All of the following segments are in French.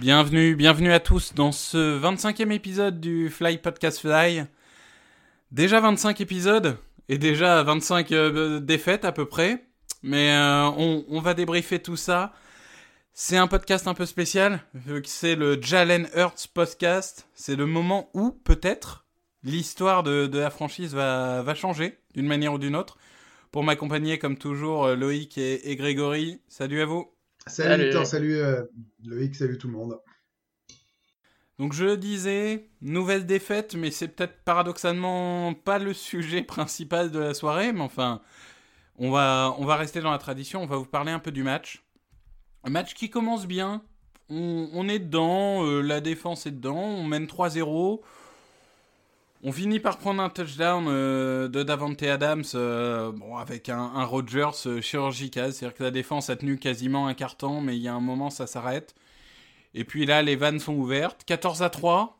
Bienvenue, bienvenue à tous dans ce 25e épisode du Fly Podcast Fly. Déjà 25 épisodes et déjà 25 euh, défaites à peu près. Mais euh, on, va débriefer tout ça. C'est un podcast un peu spécial, vu que c'est le Jalen Hurts podcast. C'est le moment où, peut-être, l'histoire de, la franchise va, va changer, d'une manière ou d'une autre. Pour m'accompagner, comme toujours, euh, Loïc et, et Grégory. Salut à vous. Salut, Salut. Victor, salut euh, Loïc, salut tout le monde. Donc je le disais, nouvelle défaite, mais c'est peut-être paradoxalement pas le sujet principal de la soirée, mais enfin, on va, on va rester dans la tradition, on va vous parler un peu du match. Un match qui commence bien, on, on est dedans, euh, la défense est dedans, on mène 3-0. On finit par prendre un touchdown euh, de Davante Adams euh, avec un, un Rodgers euh, chirurgical, c'est-à-dire que la défense a tenu quasiment un temps, mais il y a un moment ça s'arrête. Et puis là, les vannes sont ouvertes. 14 à 3.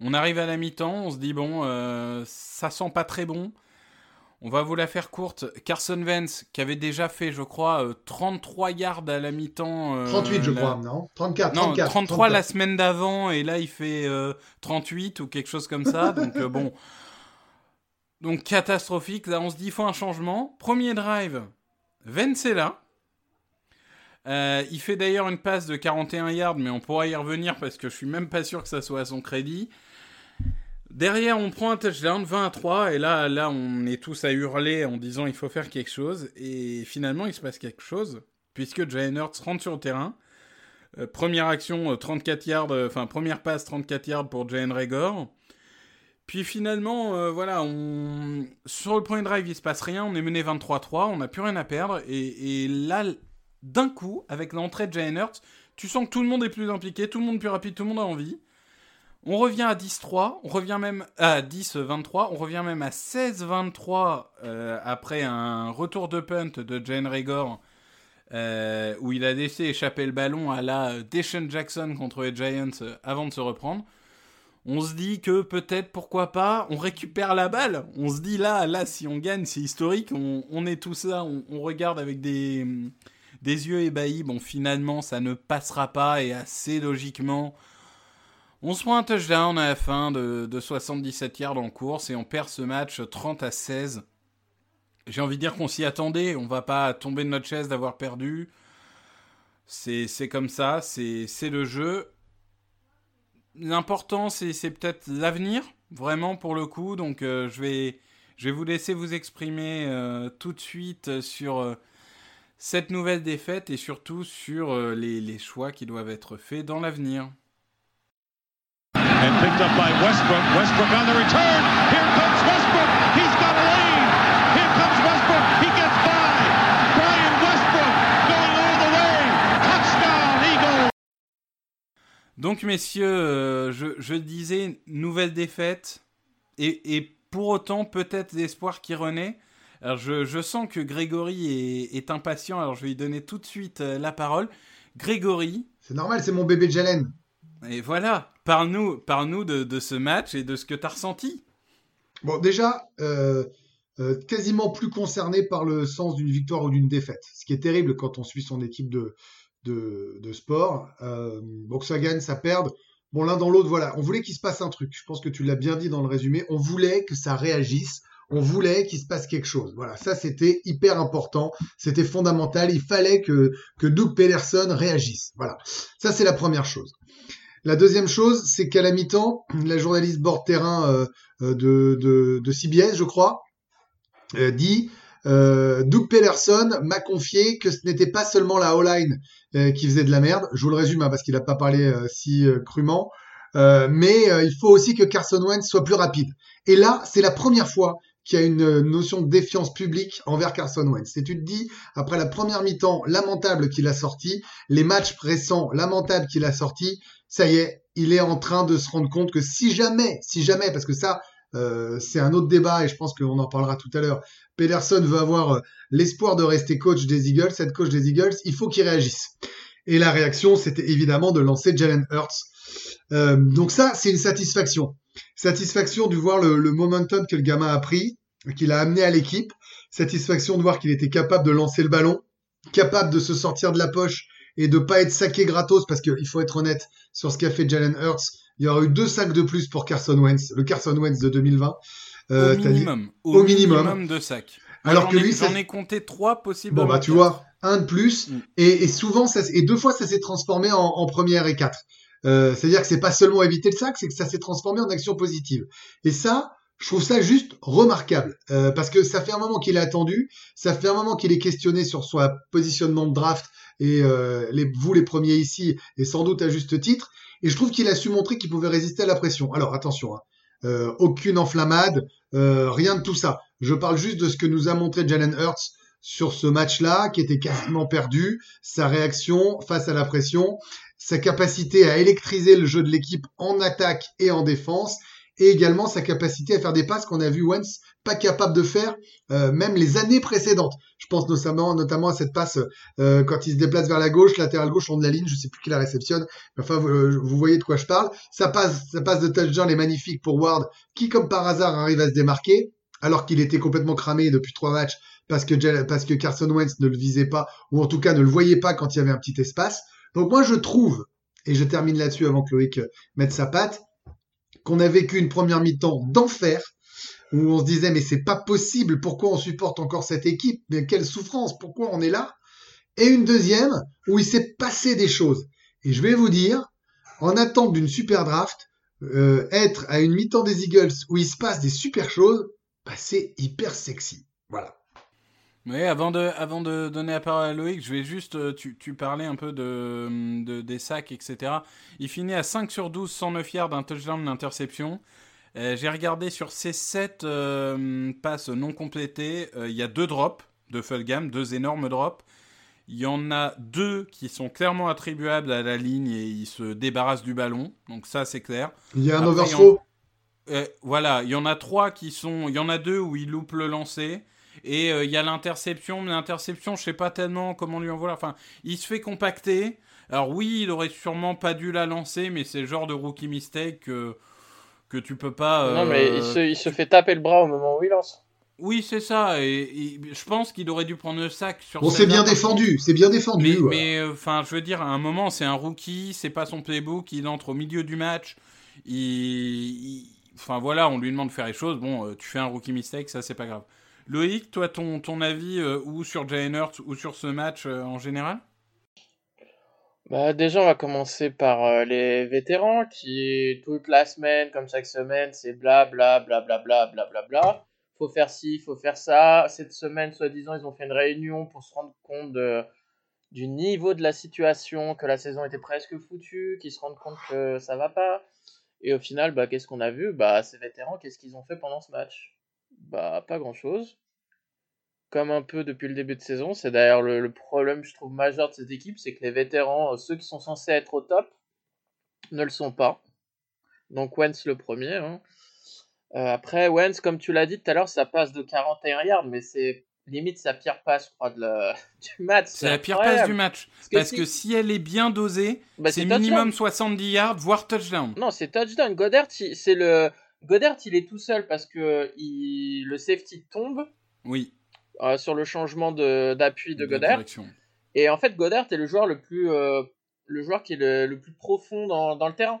On arrive à la mi-temps. On se dit, bon, ça sent pas très bon. On va vous la faire courte. Carson Wentz, qui avait déjà fait, je crois, euh, 33 yards à la mi-temps. euh, 38, je la- crois, non? 34, Non, 34. 33 la 34. semaine d'avant, et là, il fait euh, 38 ou quelque chose comme ça. donc, euh, bon. Donc, catastrophique. Là, on se dit, il faut un changement. Premier drive, Wentz est là. Euh, il fait d'ailleurs une passe de 41 yards, mais on pourra y revenir parce que je suis même pas sûr que ça soit à son crédit. Derrière, on prend un touchdown, 20 à 3, et là, là, on est tous à hurler en disant il faut faire quelque chose. Et finalement, il se passe quelque chose, puisque Jalen Hurts rentre sur le terrain. Euh, première action, euh, 34 yards, euh, enfin, première passe, 34 yards pour Jalen Rager. Puis finalement, euh, voilà, sur le premier drive, il se passe rien, on est mené 23-3, on n'a plus rien à perdre, et, là, d'un coup, avec l'entrée de Jalen Hurts, tu sens que tout le monde est plus impliqué, tout le monde plus rapide, tout le monde a envie. On revient à 10-3, on revient même à 10-23, on revient même à 16-23 euh, après un retour de punt de Jane Rager euh, où il a laissé échapper le ballon à la Deshaun Jackson contre les Giants euh, avant de se reprendre. On se dit que peut-être, pourquoi pas, on récupère la balle. On se dit là, là, si on gagne, c'est historique. On, est tous là, on, regarde avec des yeux ébahis. Bon, finalement, ça ne passera pas et assez logiquement, on se prend un touchdown à la fin de, de 77 yards en course et on perd ce match 30 à 16. J'ai envie de dire qu'on s'y attendait. On va pas tomber de notre chaise d'avoir perdu. C'est comme ça, c'est le jeu. L'important, c'est peut-être l'avenir, vraiment pour le coup. Donc, euh, je, vais, vous laisser vous exprimer euh, tout de suite sur euh, cette nouvelle défaite et surtout sur les choix qui doivent être faits dans l'avenir. And picked up by Westbrook. Westbrook on the return. Here comes Westbrook. He's got a lead. Here comes Westbrook. He gets by. Brian Westbrook going all the way. Touchdown, Eagles. Donc, messieurs, euh, je, je disais, nouvelle défaite. Et, et pour autant, peut-être l'espoir qui renaît. Alors, je, je sens que Grégory est, est impatient. Alors, je vais lui donner tout de suite euh, la parole. Grégory, C'est normal, c'est mon bébé Jalen. Et voilà, parle-nous parle de, de ce match et de ce que tu as ressenti. Bon, déjà, euh, euh, quasiment plus concerné par le sens d'une victoire ou d'une défaite. Ce qui est terrible quand on suit son équipe de, de, sport. Euh, bon, que ça gagne, ça perde. Bon, l'un dans l'autre, voilà. On voulait qu'il se passe un truc. Je pense que tu l'as bien dit dans le résumé. On voulait que ça réagisse. On voulait qu'il se passe quelque chose. Voilà, ça c'était hyper important, c'était fondamental. Il fallait que que Doug Pederson réagisse. Voilà, ça c'est la première chose. La deuxième chose, c'est qu'à la mi-temps, la journaliste bord terrain euh, euh, de, CBS, je crois, euh, dit Doug Pederson m'a confié que ce n'était pas seulement la O-line qui faisait de la merde. Je vous le résume hein, parce qu'il n'a pas parlé si crûment. Mais il faut aussi que Carson Wentz soit plus rapide. Et là, c'est la première fois qu'il y a une euh, notion de défiance publique envers Carson Wentz. Et tu te dis, après la première mi-temps lamentable qu'il a sorti, les matchs récents lamentables qu'il a sorti, ça y est, il est en train de se rendre compte que si jamais, si jamais, parce que ça, euh, c'est un autre débat et je pense qu'on en parlera tout à l'heure. Pederson veut avoir euh, l'espoir de rester coach des Eagles, cette coach des Eagles, il faut qu'il réagisse. Et la réaction, c'était évidemment de lancer Jalen Hurts. Euh, donc ça, c'est une satisfaction. Satisfaction de voir le, le, momentum que le gamin a pris, qu'il a amené à l'équipe. Satisfaction de voir qu'il était capable de lancer le ballon, capable de se sortir de la poche et de pas être saqué gratos parce qu'il faut être honnête sur ce qu'a fait Jalen Hurts. Il y aura eu deux sacs de plus pour Carson Wentz, le Carson Wentz de 2020. Euh, au minimum. Au, au minimum. de sacs. Alors que lui, j'en ai compté trois possibles. Bon bah tu vois, un de plus mm. et, et, souvent ça et deux fois ça s'est transformé en, en, première et quatre. Euh, C'est-à-dire que c'est pas seulement éviter le sac, c'est que ça s'est transformé en action positive. Et ça, je trouve ça juste remarquable euh, parce que ça fait un moment qu'il est attendu, ça fait un moment qu'il est questionné sur son positionnement de draft et euh, les, vous les premiers ici et sans doute à juste titre. Et je trouve qu'il a su montrer qu'il pouvait résister à la pression. Alors attention, hein, euh, aucune enflammade, euh, rien de tout ça. Je parle juste de ce que nous a montré Jalen Hurts sur ce match-là, qui était quasiment perdu, sa réaction face à la pression, sa capacité à électriser le jeu de l'équipe en attaque et en défense, et également sa capacité à faire des passes qu'on a vu Wentz pas capable de faire euh, même les années précédentes. Je pense notamment, notamment à cette passe euh, quand il se déplace vers la gauche, latéral gauche, on de la ligne, je sais plus qui la réceptionne. Enfin, vous, euh, vous, voyez de quoi je parle. Ça passe, ça passe de touchdown est magnifique pour Ward, qui comme par hasard arrive à se démarquer, alors qu'il était complètement cramé depuis trois matchs parce que parce que Carson Wentz ne le visait pas ou en tout cas ne le voyait pas quand il y avait un petit espace. Donc moi je trouve et je termine là-dessus avant que Loïc mette sa patte qu'on a vécu une première mi-temps d'enfer où on se disait mais c'est pas possible, pourquoi on supporte encore cette équipe, mais quelle souffrance, pourquoi on est là? Et une deuxième où il s'est passé des choses. Et je vais vous dire, en attente d'une super draft, euh, être à une mi-temps des Eagles où il se passe des super choses, bah c'est hyper sexy. Voilà. Oui, avant de, avant de donner la parole à Loïc, je vais juste, euh, tu, tu parlais un peu de, de, des sacs, etc. Il finit à 5 sur 12, 109 yards, un touchdown, d'interception. Euh, J'ai regardé sur ces 7 euh, passes non complétées, euh, il y a deux drops de Fulgham, deux énormes drops. Il y en a deux qui sont clairement attribuables à la ligne et il se débarrasse du ballon. Donc ça, c'est clair. Il y a un overthrow. Euh, voilà, il y en a trois qui sont. Il y en a deux où il loupe le lancer. Et euh, il y a l'interception, mais l'interception, je sais pas tellement comment lui en vouloir. Enfin, il se fait compacter. Alors oui, il aurait sûrement pas dû la lancer, mais c'est le genre de rookie mistake que, que tu peux pas. Non, mais il se, il se, fait taper le bras au moment où il lance. Oui, c'est ça. Et, et je pense qu'il aurait dû prendre le sac sur. Bon, c'est bien défendu, c'est bien défendu. Mais, ouais. mais enfin, je veux dire, à un moment, c'est un rookie, c'est pas son playbook, il entre au milieu du match, il, il... enfin voilà, on lui demande de faire les choses. Bon, euh, tu fais un rookie mistake, ça c'est pas grave. Loïc, toi, ton, avis euh, ou sur Jalen Hurts ou sur ce match euh, en général? Bah, Déjà, on va commencer par euh, les vétérans qui, toute la semaine, comme chaque semaine, c'est bla bla bla bla bla bla bla bla. Faut faire ci, faut faire ça. Cette semaine, soi-disant, ils ont fait une réunion pour se rendre compte du niveau de la situation, que la saison était presque foutue, qu'ils se rendent compte que ça va pas. Et au final, bah, qu'est-ce qu'on a vu? Bah, ces vétérans, qu'est-ce qu'ils ont fait pendant ce match? Bah, pas grand-chose. Comme un peu depuis le début de saison. C'est d'ailleurs le, le, problème, je trouve, majeur de cette équipe, c'est que les vétérans, ceux qui sont censés être au top, ne le sont pas. Donc Wentz le premier. Hein. Euh, après, Wentz, comme tu l'as dit tout à l'heure, ça passe de 41 yards, mais c'est limite sa pire passe, je crois, de la... du match. C'est la pire passe du match. Parce que, Parce si... que si... elle est bien dosée, bah, c'est minimum 70 yards, voire touchdown. Non, c'est touchdown. Goddard, c'est le Goddard, il est tout seul parce que il, le safety tombe. Oui. Euh, sur le changement d'appui de, de, Goddard. Et en fait, Goddard est le joueur le plus, euh, le joueur qui est le, le plus profond dans, dans, le terrain.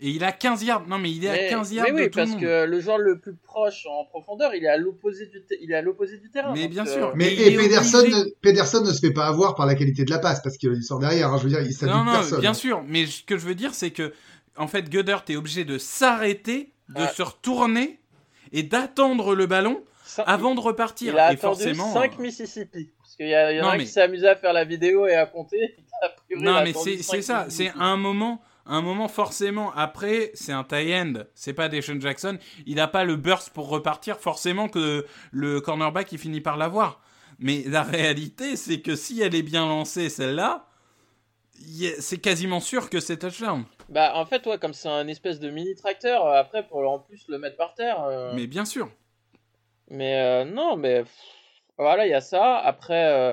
Et il a 15 yards. Non, mais il est mais, à 15 yards. Mais oui, de tout parce le monde. que le joueur le plus proche en profondeur, il est à l'opposé du, il est à l'opposé du terrain. Mais bien sûr. euh, Mais, et Pederson, ne, Pederson ne se fait pas avoir par la qualité de la passe parce qu'il sort derrière. Hein, je veux dire, il s'habille Non, non, personne. bien hein. sûr. Mais ce que je veux dire, c'est que, en fait, Goddard est obligé de s'arrêter, de Ah. se retourner et d'attendre le ballon avant de repartir. Il a et attendu forcément. 5 euh, Mississippi. Parce qu'il y, a- y Non, a mais- qui s'est amusé à faire la vidéo et à compter. A priori, Non, mais c'est ça. C'est un moment. Un moment forcément après, c'est un tie-end, c'est pas Deshaun Jackson. Il a pas le burst pour repartir. Forcément que le cornerback il finit par l'avoir. Mais la réalité, c'est que si elle est bien lancée celle-là, c'est quasiment sûr que c'est touchdown. Bah, en fait, ouais, comme c'est un espèce de mini tracteur, euh, après, pour en plus le mettre par terre. euh, Mais bien sûr. Mais euh, non, mais pff, voilà, il y a ça. Après, euh,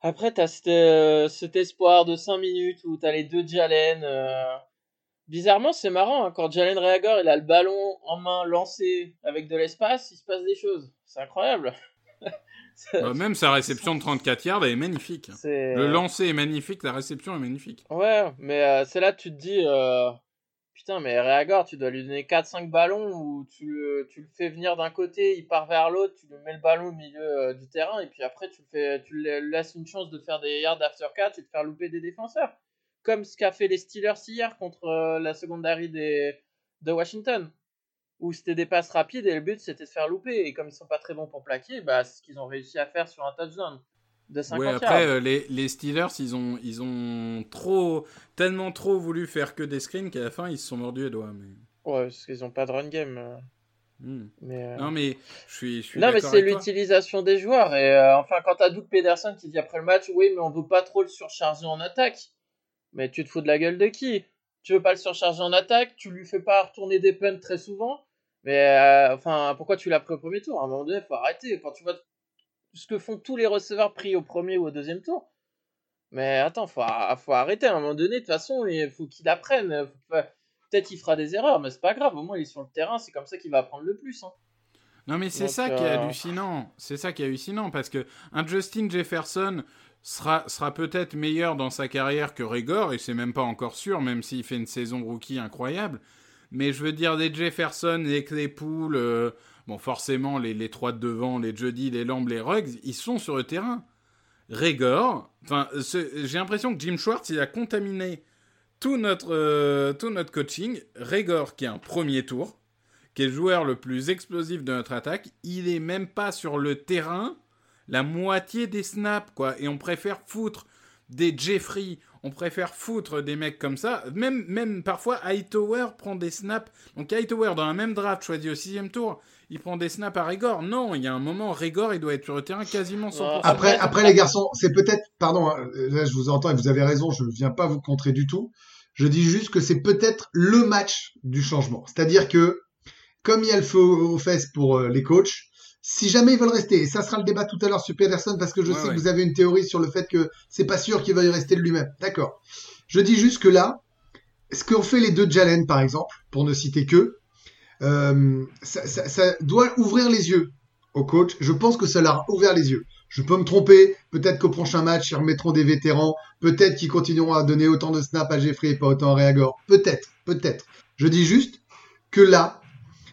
après t'as cet, cet espoir de 5 minutes où t'as les deux Jalen. Bizarrement, c'est marrant, hein, quand Jalen Reagor il a le ballon en main lancé avec de l'espace, il se passe des choses. C'est incroyable. Bah, même sa réception de 34 yards est magnifique. Le lancer est magnifique, la réception est magnifique. Ouais, mais euh, c'est là que tu te dis, euh, putain, mais Reagor, tu dois lui donner 4-5 ballons où tu le, tu le fais venir d'un côté, il part vers l'autre, tu lui mets le ballon au milieu euh, du terrain, et puis après tu, le fais, tu lui laisses une chance de faire des yards after catch et de faire louper des défenseurs. Comme ce qu'a fait les Steelers hier contre euh, la secondary des, de Washington. Où c'était des passes rapides et le but c'était de faire louper. Et comme ils sont pas très bons pour plaquer, bah, c'est ce qu'ils ont réussi à faire sur un touchdown de 50 Ouais, yards. après, euh, les, les Steelers, ils ont, ils ont trop, tellement trop voulu faire que des screens qu'à la fin, ils se sont mordus les doigts. Mais... Ouais, parce qu'ils ont pas de run game. euh, Hmm. Mais, euh, Non, mais je suis, je suis Non, mais c'est l'utilisation des joueurs. Et euh, enfin, quand t'as Doug Pederson qui dit après le match, oui, mais on veut pas trop le surcharger en attaque. Mais tu te fous de la gueule de qui? Tu veux pas le surcharger en attaque? Tu lui fais pas retourner des punts très souvent? Mais euh, enfin, pourquoi tu l'as pris au premier tour? À un moment donné, faut arrêter. Quand tu vois ce que font tous les receveurs pris au premier ou au deuxième tour. Mais attends, faut, faut arrêter. À un moment donné, de toute façon, il faut qu'il apprenne. Peut-être il fera des erreurs, mais c'est pas grave. Au moins, il est sur le terrain. C'est comme ça qu'il va apprendre le plus. Hein. Non, mais c'est ça qui est euh, hallucinant. C'est ça qui est hallucinant parce que un Justin Jefferson sera, sera peut-être meilleur dans sa carrière que Rigor et c'est même pas encore sûr, même s'il fait une saison rookie incroyable. Mais je veux dire, des Jefferson, les Claypool, euh, bon, forcément, les, les trois de devant, les Jody, les Lamb, les Ruggs, ils sont sur le terrain. Rigor, enfin, j'ai l'impression que Jim Schwartz, il a contaminé tout notre, euh, tout notre coaching. Rigor, qui est un premier tour, qui est le joueur le plus explosif de notre attaque, il est même pas sur le terrain la moitié des snaps, quoi. Et on préfère foutre des Jeffrey, on préfère foutre des mecs comme ça. Même, même parfois, Hightower prend des snaps. Donc Hightower, dans la même draft choisi au sixième tour, il prend des snaps à Rigor. Non, il y a un moment, Rigor, il doit être sur le terrain quasiment 100%. Ah, Après, Après- après les garçons, c'est peut-être, pardon, hein, là je vous entends et vous avez raison, je ne viens pas vous contrer du tout. Je dis juste que c'est peut-être le match du changement. C'est-à-dire que, comme il y a le feu aux fesses pour euh, les coachs, si jamais ils veulent rester, et ça sera le débat tout à l'heure sur Pedersen, parce que je Ouais, sais ouais. que vous avez une théorie sur le fait que c'est pas sûr qu'il veuille rester de lui-même. D'accord. Je dis juste que là, ce qu'ont fait les deux Jalen, par exemple, pour ne citer que, euh, ça, ça- ça doit ouvrir les yeux au coach. Je pense que ça leur a ouvert les yeux. Je peux me tromper. Peut-être qu'au prochain match, ils remettront des vétérans. Peut-être qu'ils continueront à donner autant de snaps à Jeffrey et pas autant à Reagor. Peut-être, peut-être. Je dis juste que là,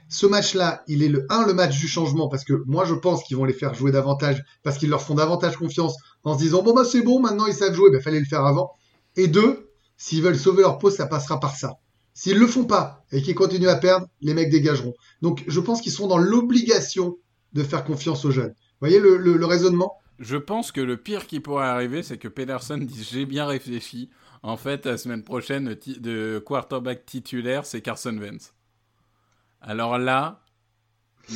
ce match-là, il est le 1, le match du changement, parce que moi, je pense qu'ils vont les faire jouer davantage, parce qu'ils leur font davantage confiance en se disant, bon, bah, c'est bon, maintenant ils savent jouer, bah, fallait le faire avant. Et deux, s'ils veulent sauver leur peau, ça passera par ça. S'ils le font pas et qu'ils continuent à perdre, les mecs dégageront. Donc, je pense qu'ils sont dans l'obligation de faire confiance aux jeunes. Vous voyez le, raisonnement? Je pense que le pire qui pourrait arriver, c'est que Pedersen dise j'ai bien réfléchi. En fait, la semaine prochaine, de quarterback titulaire, c'est Carson Wentz. Alors là,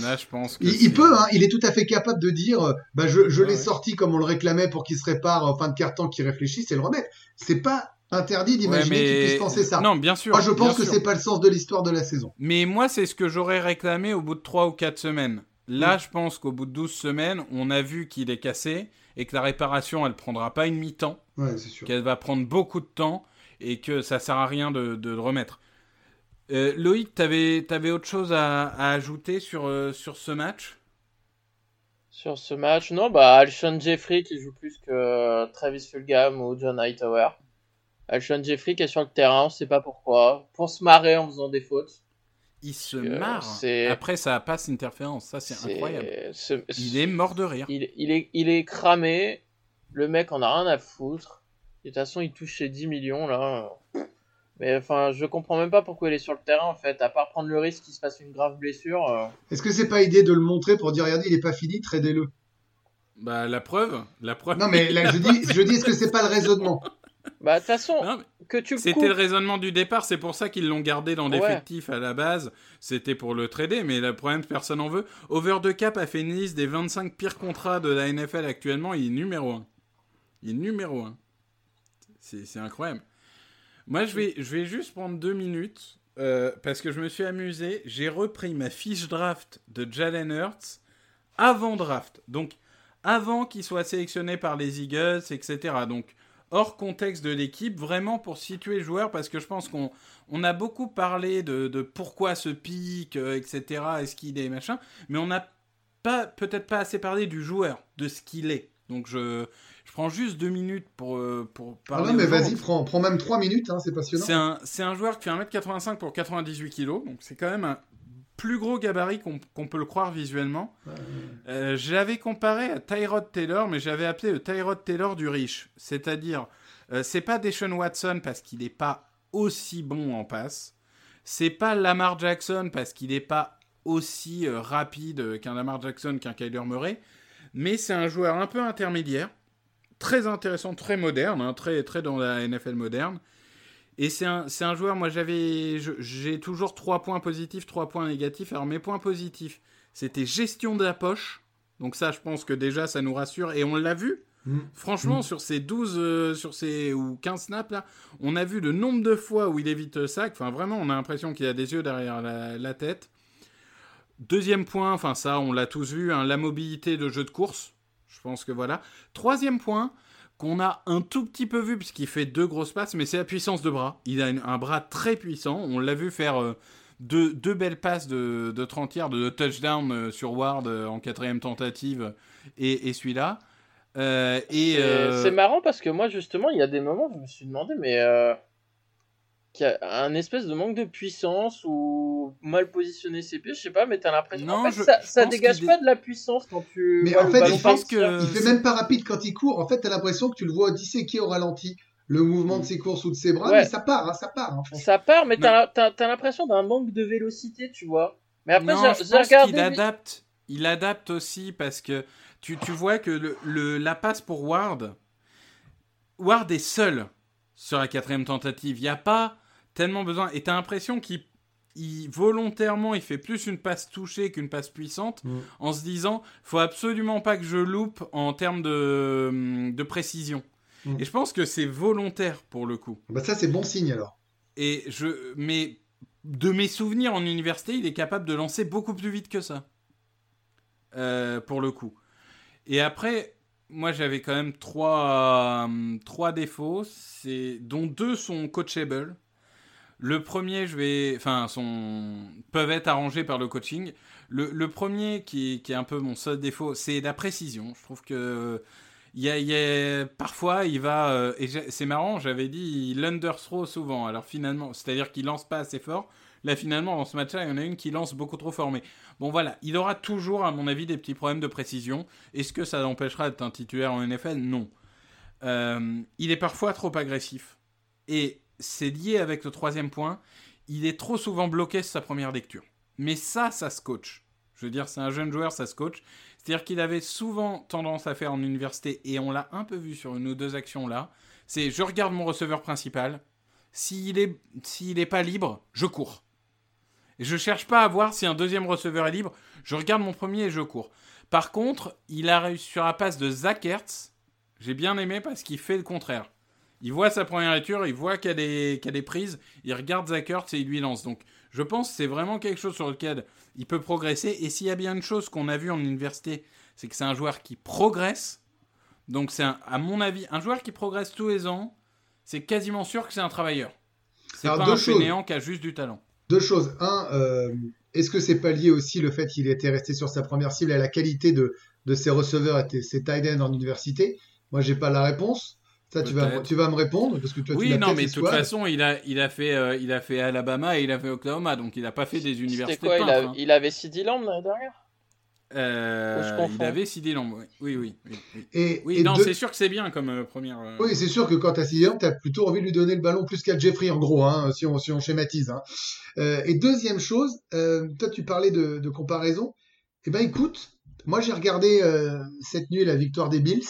là, je pense que il, c'est- il peut, hein, il est tout à fait capable de dire euh, bah, je, l'ai ouais. sorti comme on le réclamait pour qu'il se répare en fin de carton, qu'il réfléchisse et le remettre. C'est pas interdit Ouais, d'imaginer mais- qu'il puisse penser ça. Non, bien sûr. Moi, je pense que c'est pas le sens de l'histoire de la saison. Mais moi, c'est ce que j'aurais réclamé au bout de 3 ou 4 semaines. Mm. Là, je pense qu'au bout de 12 semaines, on a vu qu'il est cassé et que la réparation, elle prendra pas une mi-temps, Ouais, c'est sûr. qu'elle va prendre beaucoup de temps et que ça sert à rien de, de le remettre. Euh, Loïc, t'avais avais autre chose à, à ajouter sur, euh, sur ce match? Sur ce match, non, bah Alshon Jeffrey qui joue plus que Travis Fulgham ou John Hightower. Alshon Jeffrey qui est sur le terrain, on sait pas pourquoi, pour se marrer en faisant des fautes. Il se Euh, marre. Après, ça passe interférence. Ça, c'est incroyable. Il est mort de rire. il, il est, il est cramé, le mec en a rien à foutre. De toute façon, il touche ses 10 millions là. Mais enfin, je comprends même pas pourquoi il est sur le terrain en fait, à part prendre le risque qu'il se fasse une grave blessure. euh. Est-ce que c'est pas idée de le montrer pour dire regardez, il est pas fini, tradez-le Bah, la preuve. La preuve. Non, mais là, je dis, je dis est-ce que c'est pas le raisonnement? Bah de toute façon, Non, que tu C'était coupes, le raisonnement du départ, c'est pour ça qu'ils l'ont gardé dans Ouais. l'effectif à la base. C'était pour le trader, mais le problème, personne n'en veut. Over the Cap a fait une liste des 25 pires contrats de la NFL actuellement. Il est numéro 1. Il est numéro 1. C'est c'est incroyable. Moi, je vais, je vais juste prendre deux minutes euh, parce que je me suis amusé. J'ai repris ma fiche draft de Jalen Hurts avant draft. Donc, avant qu'il soit sélectionné par les Eagles, etc. Donc, hors contexte de l'équipe, vraiment pour situer le joueur, parce que je pense qu'on on a beaucoup parlé de, de pourquoi ce pic, euh, etc. Est-ce qu'il est machin, mais on n'a peut-être pas assez parlé du joueur, de ce qu'il est. Donc je, je prends juste deux minutes pour, euh, pour Ah parler. non, mais vas-y, prends, prends même 3 minutes, hein, c'est passionnant. C'est un, c'est un joueur qui fait 1m85 pour 98 kg, donc c'est quand même un plus gros gabarit qu'on qu'on peut le croire visuellement. Euh, j'avais comparé à Tyrod Taylor, mais j'avais appelé le Tyrod Taylor du riche. C'est-à-dire, euh, c'est pas Deshaun Watson parce qu'il n'est pas aussi bon en passe. C'est pas Lamar Jackson parce qu'il n'est pas aussi euh, rapide qu'un Lamar Jackson, qu'un Kyler Murray. Mais c'est un joueur un peu intermédiaire, très intéressant, très moderne, hein, très, très dans la NFL moderne. Et c'est un, un joueur, moi j'avais, j'ai toujours trois points positifs, trois points négatifs. Alors mes points positifs, c'était gestion de la poche. Donc ça, je pense que déjà, ça nous rassure. Et on l'a vu. Mm. Franchement, Mm. sur ces 12, euh, sur ces ou 15 snaps là, on a vu le nombre de fois où il évite le sac. Enfin, vraiment, on a l'impression qu'il a des yeux derrière la, la tête. Deuxième point, enfin ça, on l'a tous vu, hein, la mobilité de jeu de course. Je pense que voilà. Troisième point, qu'on a un tout petit peu vu puisqu'il fait deux grosses passes, mais c'est la puissance de bras. Il a une- un bras très puissant. On l'a vu faire euh, deux, deux belles passes de, de 30 yards de touchdown euh, sur Ward euh, en quatrième tentative et, et celui-là. Et c'est marrant parce que moi, justement, il y a des moments où je me suis demandé, mais qu'il y a un espèce de manque de puissance ou mal positionner ses pieds, je sais pas, mais t'as l'impression Non, en fait, je- ça, ça dégage pas de la puissance quand tu Mais en fait, je pense que- Il fait même pas rapide quand il court. En fait, t'as l'impression que tu le vois disséquer au ralenti. Le mouvement de ses courses ou de ses bras, Ouais. mais ça part, hein, ça part. hein. Ça part, mais t'as t'as- t'as l'impression d'un manque de vélocité, tu vois. Mais après, non, j'ai je pense regardé. qu'il adapte. Il adapte aussi parce que tu, tu vois que le, le- la passe pour Ward, Ward est seul sur la quatrième tentative. Il n'y a pas tellement besoin. Et tu as l'impression qu'il il- volontairement il fait plus une passe touchée qu'une passe puissante Mm. en se disant faut absolument pas que je loupe en termes de, de précision. Mm. Et je pense que c'est volontaire pour le coup. Bah, ça, c'est bon signe alors. Et je, mais de mes souvenirs en université, il est capable de lancer beaucoup plus vite que ça. Euh, pour le coup. Et après, moi j'avais quand même trois, euh, trois défauts, c'est dont deux sont coachable. Le premier, je vais, enfin, sont peuvent être arrangés par le coaching. Le, premier qui, est un peu mon seul défaut, c'est la précision. Je trouve que y a, parfois il va euh, et c'est marrant. J'avais dit il underthrow souvent. Alors finalement, c'est-à-dire qu'il lance pas assez fort. Là finalement dans ce match-là, il y en a une qui lance beaucoup trop fort. Mais bon voilà, il aura toujours à mon avis des petits problèmes de précision. Est-ce que ça l'empêchera d'être un titulaire en NFL Non. Euh, il est parfois trop agressif et c'est lié avec le troisième point. Il est trop souvent bloqué sur sa première lecture. Mais ça, ça se coach. Je veux dire, c'est un jeune joueur, ça se coach. C'est-à-dire qu'il avait souvent tendance à faire en université, et on l'a un peu vu sur une ou deux actions là, c'est je regarde mon receveur principal, s'il est, pas libre, je cours. Et je cherche pas à voir si un deuxième receveur est libre, je regarde mon premier et je cours. Par contre, il a réussi sur la passe de Zach j'ai bien aimé parce qu'il fait le contraire. Il voit sa première lecture, il voit qu'elle est, qu'elle est prise, il regarde Zach Ertz et il lui lance. Donc je pense que c'est vraiment quelque chose sur lequel il peut progresser. Et s'il y a bien une chose qu'on a vu en université, c'est que c'est un joueur qui progresse. Donc c'est, à mon avis, un joueur qui progresse tous les ans, c'est quasiment sûr que c'est un travailleur. C'est pas un fainéant qui a juste du talent. Deux choses. Un, euh, est-ce que c'est pas lié aussi le fait qu'il était resté sur sa première cible à la qualité de, de ses receveurs et ses tight ends en université? Moi, j'ai pas la réponse. Ça, tu vas, tu me répondre parce que toi, tu Oui, l'as non, mais de toute façon, il a, il, a fait, euh, il a fait Alabama et il a fait Oklahoma, donc il n'a pas fait des C'était universités quoi il, a- hein. il avait CD Lamb l'année dernière? Euh, il avait CD Lamb, oui. Oui, oui. oui, oui. Et, Oui, et non, c'est sûr que c'est bien comme euh, première. euh, Oui, c'est sûr que quand t'as Sidian, t'as plutôt envie de lui donner le ballon plus qu'à Jeffrey, en gros, hein, si, on, si on schématise. Hein. Euh, et deuxième chose, euh, toi, tu parlais de, de comparaison. Eh ben, écoute, moi, j'ai regardé euh, cette nuit la victoire des Bills.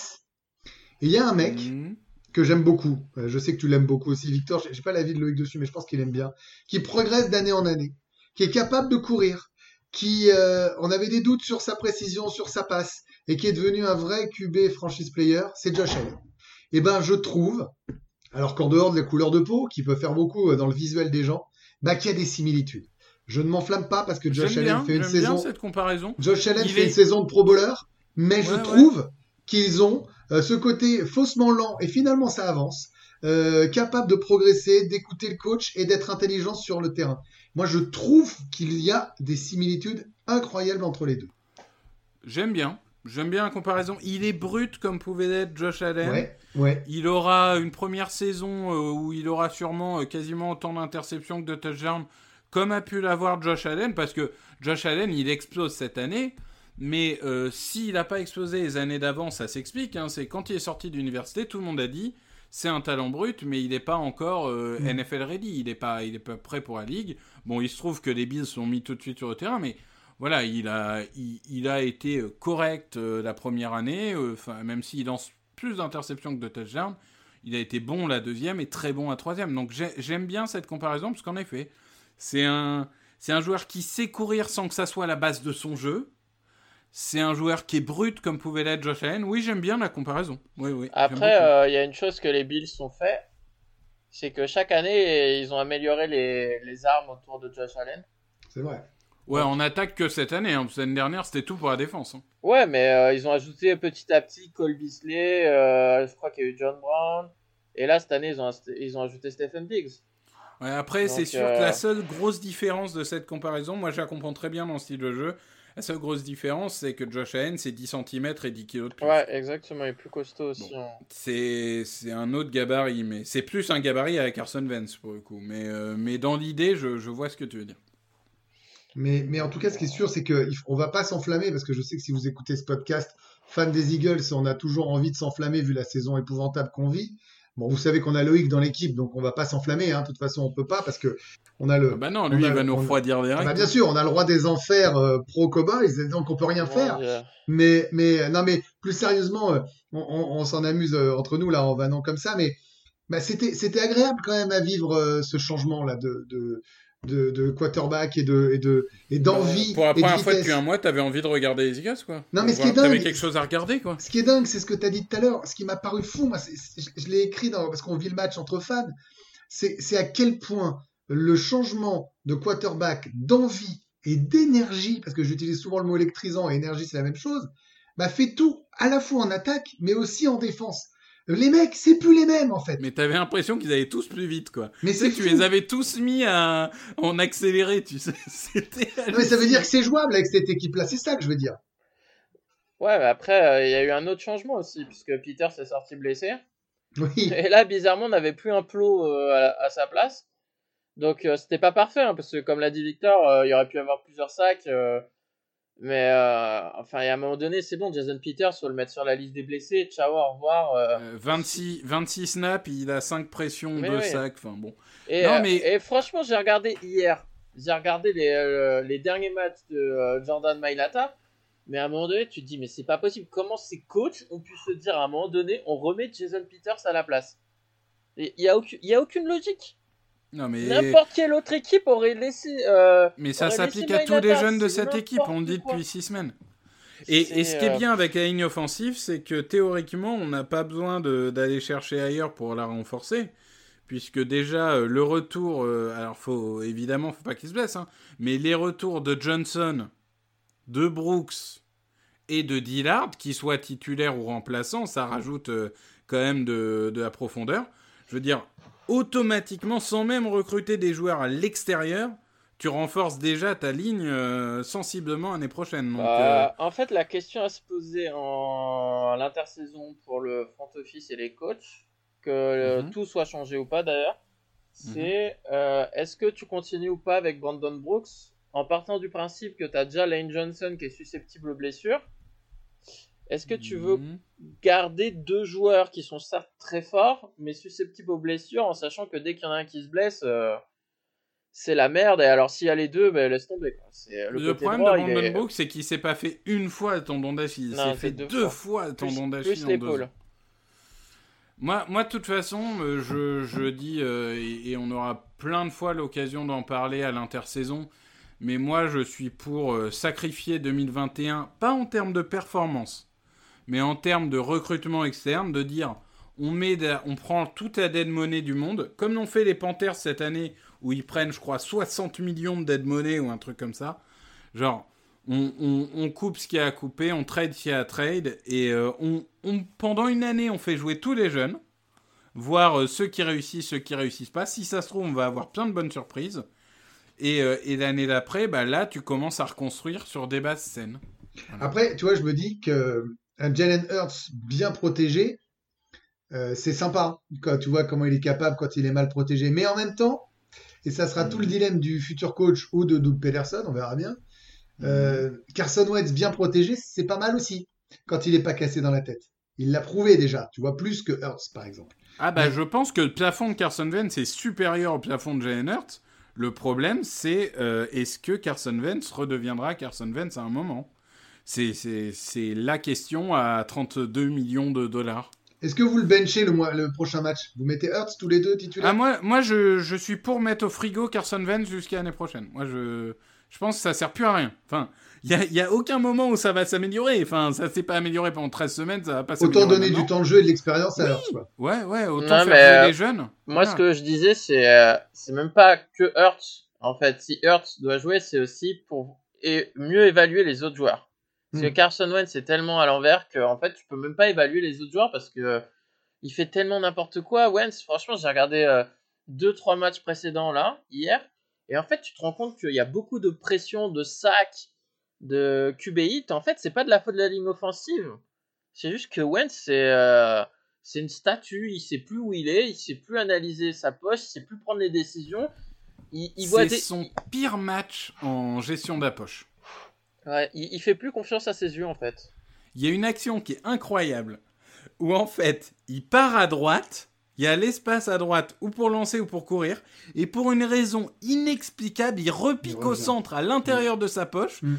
Et il y a un mec mhm. Que j'aime beaucoup. Euh, je sais que tu l'aimes beaucoup aussi, Victor. J'ai pas l'avis de Loïc dessus, mais je pense qu'il aime bien. Qui progresse d'année en année, qui est capable de courir, qui, euh, on avait des doutes sur sa précision, sur sa passe, et qui est devenu un vrai QB franchise player. C'est Josh Allen. Eh ben, je trouve, alors qu'en dehors de la couleur de peau, qui peut faire beaucoup euh, dans le visuel des gens, bah qu'il y a des similitudes. Je ne m'enflamme pas parce que Josh Allen bien, fait une saison. bien cette comparaison. Josh Allen Il fait est- une saison de Pro Bowler, mais je ouais. trouve qu'ils ont ce côté faussement lent et finalement ça avance, euh, capable de progresser, d'écouter le coach et d'être intelligent sur le terrain. Moi, je trouve qu'il y a des similitudes incroyables entre les deux. J'aime bien. J'aime bien la comparaison. Il est brut comme pouvait l'être Josh Allen. Ouais, ouais. Il aura une première saison euh, où il aura sûrement euh, quasiment autant d'interceptions que de touchdowns comme a pu l'avoir Josh Allen parce que Josh Allen il explose cette année mais euh, s'il n'a pas explosé les années d'avant ça s'explique hein, c'est quand il est sorti d'université tout le monde a dit c'est un talent brut mais il n'est pas encore euh, Mm. NFL ready il n'est pas il est pas prêt pour la ligue bon il se trouve que les Bills sont mis tout de suite sur le terrain mais voilà, il a, il, il a été euh, correct euh, la première année, enfin, même s'il lance plus d'interceptions que de touchdowns, il a été bon la deuxième et très bon la troisième. Donc j'ai- j'aime bien cette comparaison parce qu'en effet, c'est un, c'est un joueur qui sait courir sans que ça soit la base de son jeu. C'est un joueur qui est brut comme pouvait l'être Josh Allen. Oui, j'aime bien la comparaison. Oui, oui. Après, euh, il y a une chose que les Bills ont fait, c'est que chaque année, ils ont amélioré les, les armes autour de Josh Allen. C'est vrai. Ouais, on attaque que cette année. Hein. L'année dernière, c'était tout pour la défense. hein. Ouais, mais euh, ils ont ajouté petit à petit Cole Beasley, euh, je crois qu'il y a eu John Brown, et là, cette année, ils ont, ils ont ajouté Stephen Diggs. Ouais, après, c'est sûr euh, que la seule grosse différence de cette comparaison, moi je la comprends très bien dans le style de jeu. La seule grosse différence, c'est que Josh Allen, c'est 10 cm et 10 kg de plus. Ouais, exactement, il est plus costaud aussi. hein. C'est c'est un autre gabarit, mais c'est plus un gabarit avec Carson Wentz pour le coup. Mais, euh, mais dans l'idée, je, je vois ce que tu veux dire. Mais, mais en tout cas, ce qui est sûr, c'est qu'on va pas s'enflammer parce que je sais que si vous écoutez ce podcast, fan des Eagles, on a toujours envie de s'enflammer vu la saison épouvantable qu'on vit. Bon, vous savez qu'on a Loïc dans l'équipe, donc on va pas s'enflammer. Hein. De toute façon, on peut pas parce que on a le. Ah bah non, on lui, a- il va nous refroidir Ah direct. bah, bien sûr, on a le roi des enfers euh, pro Cowboys, donc on peut rien faire. Mais, mais, non, mais plus sérieusement, euh, on, on- on s'en amuse euh, entre nous là en vanant comme ça, mais bah, c'était, c'était agréable quand même à vivre euh, ce changement là de, de, de, de quarterback et de, et de, et d'envie. Pour la première fois depuis un mois, t'avais envie de regarder les Eagles, quoi. Non, mais ce qui est T'avais dingue- quelque chose à regarder, quoi. Ce qui est dingue, c'est ce que tu as dit tout à l'heure. Ce qui m'a paru fou, moi, je, je l'ai écrit dans, parce qu'on vit le match entre fans. C'est, à quel point le changement de quarterback, d'envie et d'énergie, parce que j'utilise souvent le mot électrisant et énergie, c'est la même chose, bah, fait tout à la fois en attaque, mais aussi en défense. Les mecs, c'est plus les mêmes en fait. Mais t'avais l'impression qu'ils allaient tous plus vite, quoi. Mais Tu c'est tu fou. les avais tous mis à... en accéléré, tu sais. C'était. Mais ça veut dire que c'est jouable avec cette équipe-là, c'est ça que je veux dire. Ouais, mais après, euh, il y a eu un autre changement aussi, puisque Peter s'est sorti blessé. Oui. Et là, bizarrement, on n'avait plus un plot euh, à, à sa place. Donc, euh, c'était pas parfait, hein, parce que comme l'a dit Victor, euh, il y aurait pu avoir plusieurs sacs. Euh, mais euh, enfin, à un moment donné, c'est bon, Jason Peters, faut le mettre sur la liste des blessés. Ciao, au revoir. euh. Euh, 26, 26 snaps, il a 5 pressions, Mais 2 oui. sacs, enfin bon. Et, Non, euh, mais- et franchement, j'ai regardé hier. J'ai regardé les, euh, les derniers matchs de euh, Jordan Mailata. Mais à un moment donné, tu te dis, mais c'est pas possible. Comment ces coachs ont pu se dire à un moment donné, on remet Jason Peters à la place? Il n'y a, aucune- y a aucune logique. Non, mais... N'importe quelle autre équipe aurait laissé. euh, Mais ça s'applique à tous les jeunes de cette équipe, on le dit quoi. depuis 6 semaines. Et, ce qui est euh, bien avec la ligne offensive, c'est que théoriquement, on n'a pas besoin d'aller chercher ailleurs pour la renforcer. Puisque déjà, euh, le retour, alors faut, évidemment, faut pas qu'il se blesse, hein, mais les retours de Johnson, de Brooks et de Dillard, qu'ils soient titulaires ou remplaçants, ça rajoute quand même de, de la profondeur. Je veux dire, automatiquement, sans même recruter des joueurs à l'extérieur, tu renforces déjà ta ligne euh, sensiblement l'année prochaine. Donc, bah, euh, En fait, la question à se poser en l'intersaison pour le front office et les coachs, que euh, Mhm. tout soit changé ou pas d'ailleurs, c'est euh, est-ce que tu continues ou pas avec Brandon Brooks? En partant du principe que tu as déjà Lane Johnson qui est susceptible aux blessures Est-ce que tu veux mhm. garder deux joueurs qui sont certes très forts, mais susceptibles aux blessures, en sachant que dès qu'il y en a un qui se blesse, euh, c'est la merde. Et alors, s'il y a les deux, ben, laisse tomber. C'est, le, Le, problème droit, de Brandon est- Brooks, c'est qu'il s'est pas fait une fois le tendon d'Achille. Il s'est fait deux deux fois. fois le tendon d'Achille en deux ans. Moi, moi, de toute façon, euh, je, je dis, euh, et, et on aura plein de fois l'occasion d'en parler à l'intersaison, mais moi, je suis pour euh, sacrifier 2021, pas en termes de performance, mais en termes de recrutement externe, de dire, on, met on prend toute la dead money du monde, comme l'ont fait les Panthers cette année, où ils prennent, je crois, 60 millions de dead money ou un truc comme ça. Genre, on, coupe ce qu'il y a à couper, on trade ce qu'il y a à trade, et euh, on- pendant une année, on fait jouer tous les jeunes, voir euh, ceux qui réussissent, ceux qui réussissent pas. Si ça se trouve, on va avoir plein de bonnes surprises. Et, euh, et l'année d'après, bah, là, tu commences à reconstruire sur des bases saines. Après, tu vois, je me dis que un Jalen Hurts bien protégé, euh, c'est sympa. Quand tu vois comment il est capable quand il est mal protégé. Mais en même temps, et ça sera tout le dilemme du futur coach ou de Doug Pederson, on verra bien. euh, Carson Wentz bien protégé, c'est pas mal aussi quand il est pas cassé dans la tête. Il l'a prouvé déjà, tu vois, plus que Hurts par exemple. Ah bah Mais- je pense que le plafond de Carson Wentz est supérieur au plafond de Jalen Hurts. Le problème c'est euh, est-ce que Carson Wentz redeviendra Carson Wentz à un moment? C'est c'est- c'est la question à 32 millions de dollars. Est-ce que vous le benchez le, mois, le prochain match? Vous mettez Hurts tous les deux titulaires? Ah moi, moi je, je suis pour mettre au frigo Carson Wentz jusqu'à l'année prochaine. Moi je, je pense que ça sert plus à rien. Enfin, il y a, y a aucun moment où ça va s'améliorer. Enfin, ça s'est pas amélioré pendant 13 semaines, ça va pas. Autant donner du temps de jeu et de l'expérience à Oui. Hurts. Quoi. Ouais, ouais, autant Non, faire mais, jouer euh, les jeunes. Moi, Voilà. ce que je disais, c'est euh, c'est même pas que Hurts. En fait, si Hurts doit jouer, c'est aussi pour et mieux évaluer les autres joueurs. Parce Hmm. que Carson Wentz est tellement à l'envers que en fait, tu peux même pas évaluer les autres joueurs parce que euh, il fait tellement n'importe quoi. Wentz, franchement, j'ai regardé euh, deux trois matchs précédents là hier et en fait, tu te rends compte qu'il y a beaucoup de pression, de sacs, de QB. En fait, c'est pas de la faute de la ligne offensive. C'est juste que Wentz, c'est euh, c'est une statue. Il sait plus où il est, il sait plus analyser sa poche, il sait plus prendre les décisions. Il, il voit C'est des... son pire match en gestion de la poche. Ouais, il, il fait plus confiance à ses yeux en fait. Il y a une action qui est incroyable, où en fait, il part à droite, il y a l'espace à droite, ou pour lancer ou pour courir, et pour une raison inexplicable, il repique Il au centre à l'intérieur de sa poche, Mm.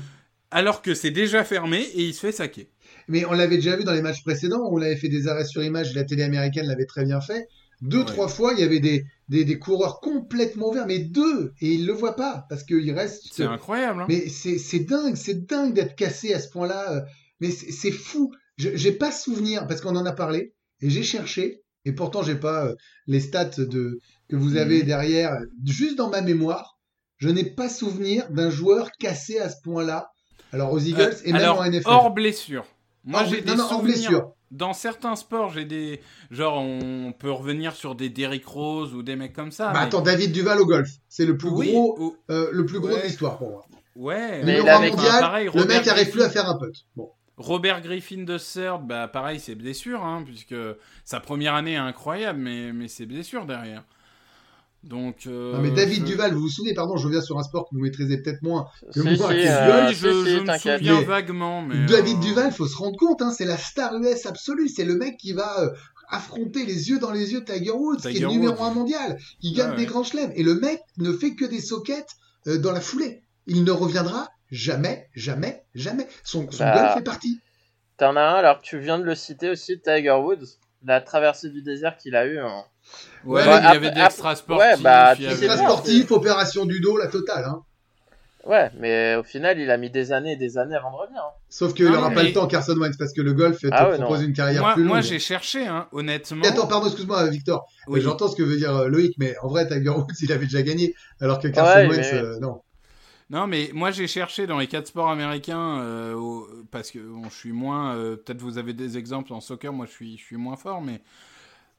alors que c'est déjà fermé, et il se fait saquer. Mais on l'avait déjà vu dans les matchs précédents, où on avait fait des arrêts sur image, la télé américaine l'avait très bien fait. Deux, Ouais. trois fois, il y avait des, des, des coureurs complètement ouverts, mais deux, et ils le voient pas, parce qu'il reste. C'est incroyable. Hein Mais c'est c'est dingue, c'est dingue d'être cassé à ce point-là. euh, Mais c'est fou. Je- J'ai pas souvenir, parce qu'on en a parlé, et j'ai cherché, et pourtant j'ai pas euh, les stats de, que vous avez Mhm. derrière, juste dans ma mémoire, je n'ai pas souvenir d'un joueur cassé à ce point-là. Alors aux Eagles Euh, et même alors, en NFL. hors blessure. Moi, Hors- j'ai des non, hors souvenirs. blessure. Dans certains sports, j'ai des. Genre, on peut revenir sur des Derrick Rose ou des mecs comme ça. Bah, mais- attends, David Duval au golf, c'est le plus Oui, gros, ou- euh, le plus gros Ouais. de l'histoire pour moi. Ouais, Mais mondial, pareil, le mec arrive plus à faire un putt. Bon. Robert Griffin de third, bah pareil, c'est blessure, hein, puisque sa première année est incroyable, mais, mais c'est blessure derrière. Donc. euh, Non, mais David je- Duval, vous vous souvenez, pardon, je reviens sur un sport que vous maîtrisez peut-être moins. Si, moi, si, qui- euh, Oui, si, je, si, je me t'inquiète. souviens Mais vaguement, mais. David euh, Duval, faut se rendre compte, hein, c'est la star US absolue. C'est le mec qui va euh, affronter les yeux dans les yeux Tiger Woods, qui est le numéro Woods. un mondial. Il gagne Ouais, des ouais. grands chelems. Et le mec ne fait que des sockets euh, dans la foulée. Il ne reviendra jamais, jamais, jamais. Son, son Bah, golf est parti. T'en as un alors que tu viens de le citer aussi, Tiger Woods, la traversée du désert qu'il a eu. En... Ouais, Ouais, mais il y avait de après- l'extra sportif. ouais, bah, puis Extra sportif, opération du dos, la totale. Hein. Ouais, mais au final, il a mis des années et des années avant de revenir. hein. Sauf qu'il n'aura mais- pas le temps, Carson Wentz, parce que le golf te Ah ouais, propose non. une carrière Moi, plus longue. moi j'ai cherché, hein, honnêtement. Et attends, pardon, excuse-moi, Victor. Oui. J'entends ce que veut dire euh, Loïc, mais en vrai, Tiger Woods, il avait déjà gagné, alors que Carson Ouais, Wentz, mais- euh, non. Non, mais moi j'ai cherché dans les quatre sports américains euh, au- parce que bon, je suis moins. euh, Peut-être vous avez des exemples en soccer, moi je suis, je suis moins fort, mais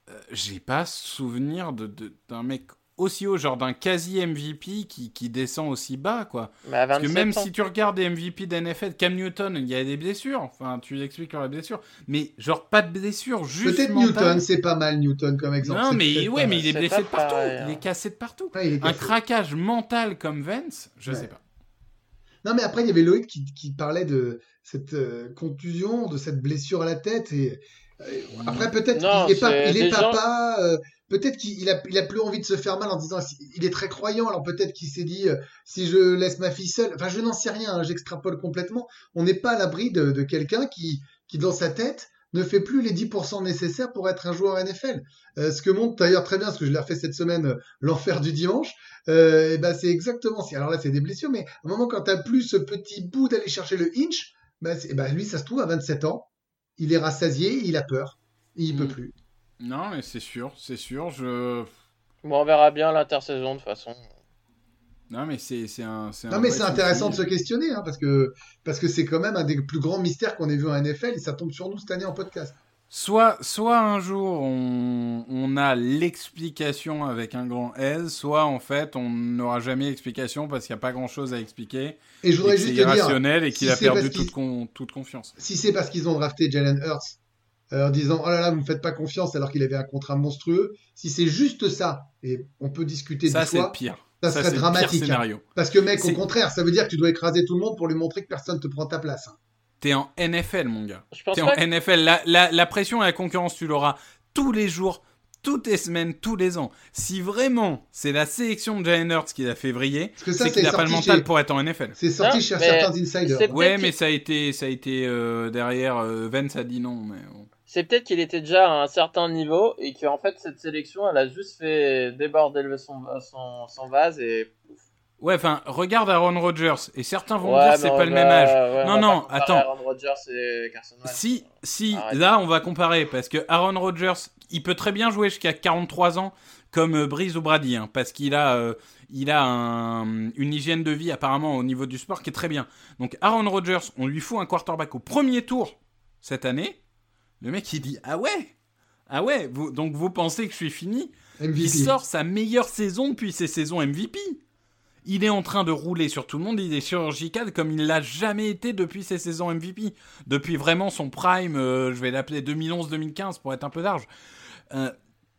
euh, j'ai pas souvenir de- de- d'un mec aussi haut, genre d'un quasi MVP qui, qui descend aussi bas, quoi. Mais à Parce que 27 même ans. si tu regardes des MVP d'NFL, Cam Newton, il y a des blessures. Enfin, tu expliques qu'il y aura des blessures, mais genre pas de blessures, juste Peut-être. Newton, c'est pas mal, Newton, comme exemple. Non, mais ouais, mais il est blessé de partout, pareil, il hein. est cassé de partout. Ouais, Un craquage mental comme Vance, je Ouais. sais pas. Non, mais après, il y avait Loïc qui, qui parlait de cette euh, contusion, de cette blessure à la tête. Et après, peut-être qu'il est, pas, il est des gens- papa. euh, peut-être qu'il a, il a plus envie de se faire mal en disant il est très croyant. Alors peut-être qu'il s'est dit euh, si je laisse ma fille seule. Enfin, je n'en sais rien. hein, J'extrapole complètement. On n'est pas à l'abri de, de quelqu'un qui, qui, dans sa tête, ne fait plus les 10% nécessaires pour être un joueur NFL. Euh, ce que montre d'ailleurs très bien, ce que je l'ai refait cette semaine, euh, l'enfer du dimanche, euh, et ben c'est exactement si. Alors là, c'est des blessures, mais à un moment, quand t'as plus ce petit bout d'aller chercher le inch, ben, c'est- ben, lui, ça se trouve à 27 ans, il est rassasié, il a peur, il Mm. peut plus. Non, mais c'est sûr, c'est sûr. Je. Bon, on verra bien l'intersaison de toute façon. Non, mais c'est c'est un. c'est un Non, mais c'est intéressant de se questionner, hein, parce que parce que c'est quand même un des plus grands mystères qu'on ait vu en NFL et ça tombe sur nous cette année en podcast. Soit, soit un jour on, on a l'explication avec un grand S, soit en fait on n'aura jamais l'explication parce qu'il n'y a pas grand chose à expliquer. Et je Et voudrais c'est juste te dire, irrationnel et qu'il si a c'est perdu toute, con- toute confiance. si c'est parce qu'ils ont drafté Jalen Hurts euh, en disant oh là là vous me faites pas confiance alors qu'il avait un contrat monstrueux, si c'est juste ça et on peut discuter Ça, du c'est le choix, pire. ça Ça, serait c'est dramatique, hein. parce que mec au C'est- contraire ça veut dire que tu dois écraser tout le monde pour lui montrer que personne te prend ta place. hein. T'es en NFL, mon gars. T'es en que- NFL. La, la, la pression et la concurrence, tu l'auras tous les jours, toutes les semaines, tous les ans. Si vraiment c'est la sélection de Jalen Hurts qui l'a fait ça c'est qu'il n'a pas le mental chez... pour être en NFL. c'est sorti Non, chez certains insiders. Ouais, mais ça a été, ça a été euh, derrière. euh, Vance a dit non, mais bon. C'est peut-être qu'il était déjà à un certain niveau et qu'en fait cette sélection elle a juste fait déborder son, son, son vase et. Ouais, enfin, regarde Aaron Rodgers et certains vont Ouais, dire c'est pas le même âge. ouais, Non, non, attends. Aaron Rodgers et Carson Wentz. Si, si, Arrête. là on va comparer parce que Aaron Rodgers, il peut très bien jouer jusqu'à 43 ans comme euh, Breeze ou Brady, hein, parce qu'il a, euh, il a un- une hygiène de vie apparemment au niveau du sport qui est très bien. Donc Aaron Rodgers, on lui fout un quarterback au premier tour cette année. Le mec il dit ah ouais, ah ouais, vous, donc vous pensez que je suis fini? MVP. Il sort sa meilleure saison depuis ses saisons MVP. Il est en train de rouler sur tout le monde, il est chirurgical comme il l'a jamais été depuis ses saisons MVP. Depuis vraiment son prime, euh, je vais l'appeler 2011-2015 pour être un peu large. Euh,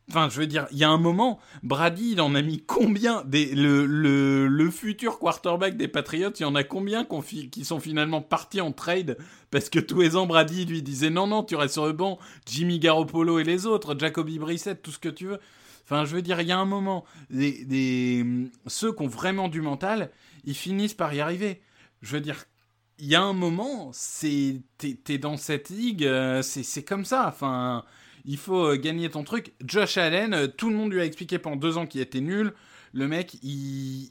Enfin, je veux dire, il y a un moment, Brady, il en a mis combien des, le, le, le futur quarterback des Patriots, il y en a combien qui sont finalement partis en trade parce que tous les ans, Brady lui disait non, non, tu restes sur le banc, Jimmy Garoppolo et les autres, Jacoby Brissett, tout ce que tu veux. Enfin, je veux dire, il y a un moment, ceux qui ont vraiment du mental, ils finissent par y arriver. Je veux dire, il y a un moment, c'est t'es dans cette ligue, euh, c'est comme ça. Enfin, il faut euh, gagner ton truc. Josh Allen, euh, tout le monde lui a expliqué pendant deux ans qu'il était nul. Le mec, il,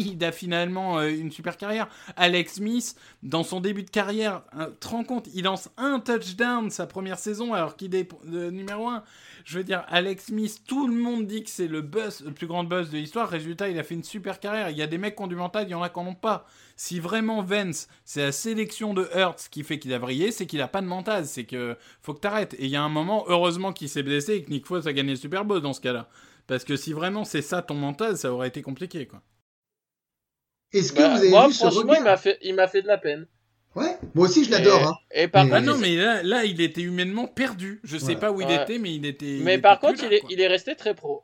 il a finalement euh, une super carrière. Alex Smith, dans son début de carrière, euh, te rends compte, il lance un touchdown sa première saison alors qu'il est le numéro un. Je veux dire, Alex Smith, tout le monde dit que c'est le buzz, le plus grand buzz de l'histoire. Résultat, il a fait une super carrière. Il y a des mecs qui ont du mental, il y en a qui en ont pas. Si vraiment Vance, c'est la sélection de Hurts qui fait qu'il a vrillé, c'est qu'il a pas de mental. C'est que faut que t'arrêtes. Et il y a un moment, heureusement qu'il s'est blessé et que Nick Foles a gagné le Super Bowl dans ce cas-là. Parce que si vraiment c'est ça ton mental, ça aurait été compliqué, quoi. Est-ce que Bah, vous avez moi, vu ce franchement, il m'a fait, il m'a fait de la peine. Ouais, moi aussi je l'adore. Et- Hein. Et par Mais- Ah contre, non, mais là, là, il était humainement perdu. Je sais Ouais. pas où il Ouais. était, mais il était. mais par contre, là, il est, il est resté très pro.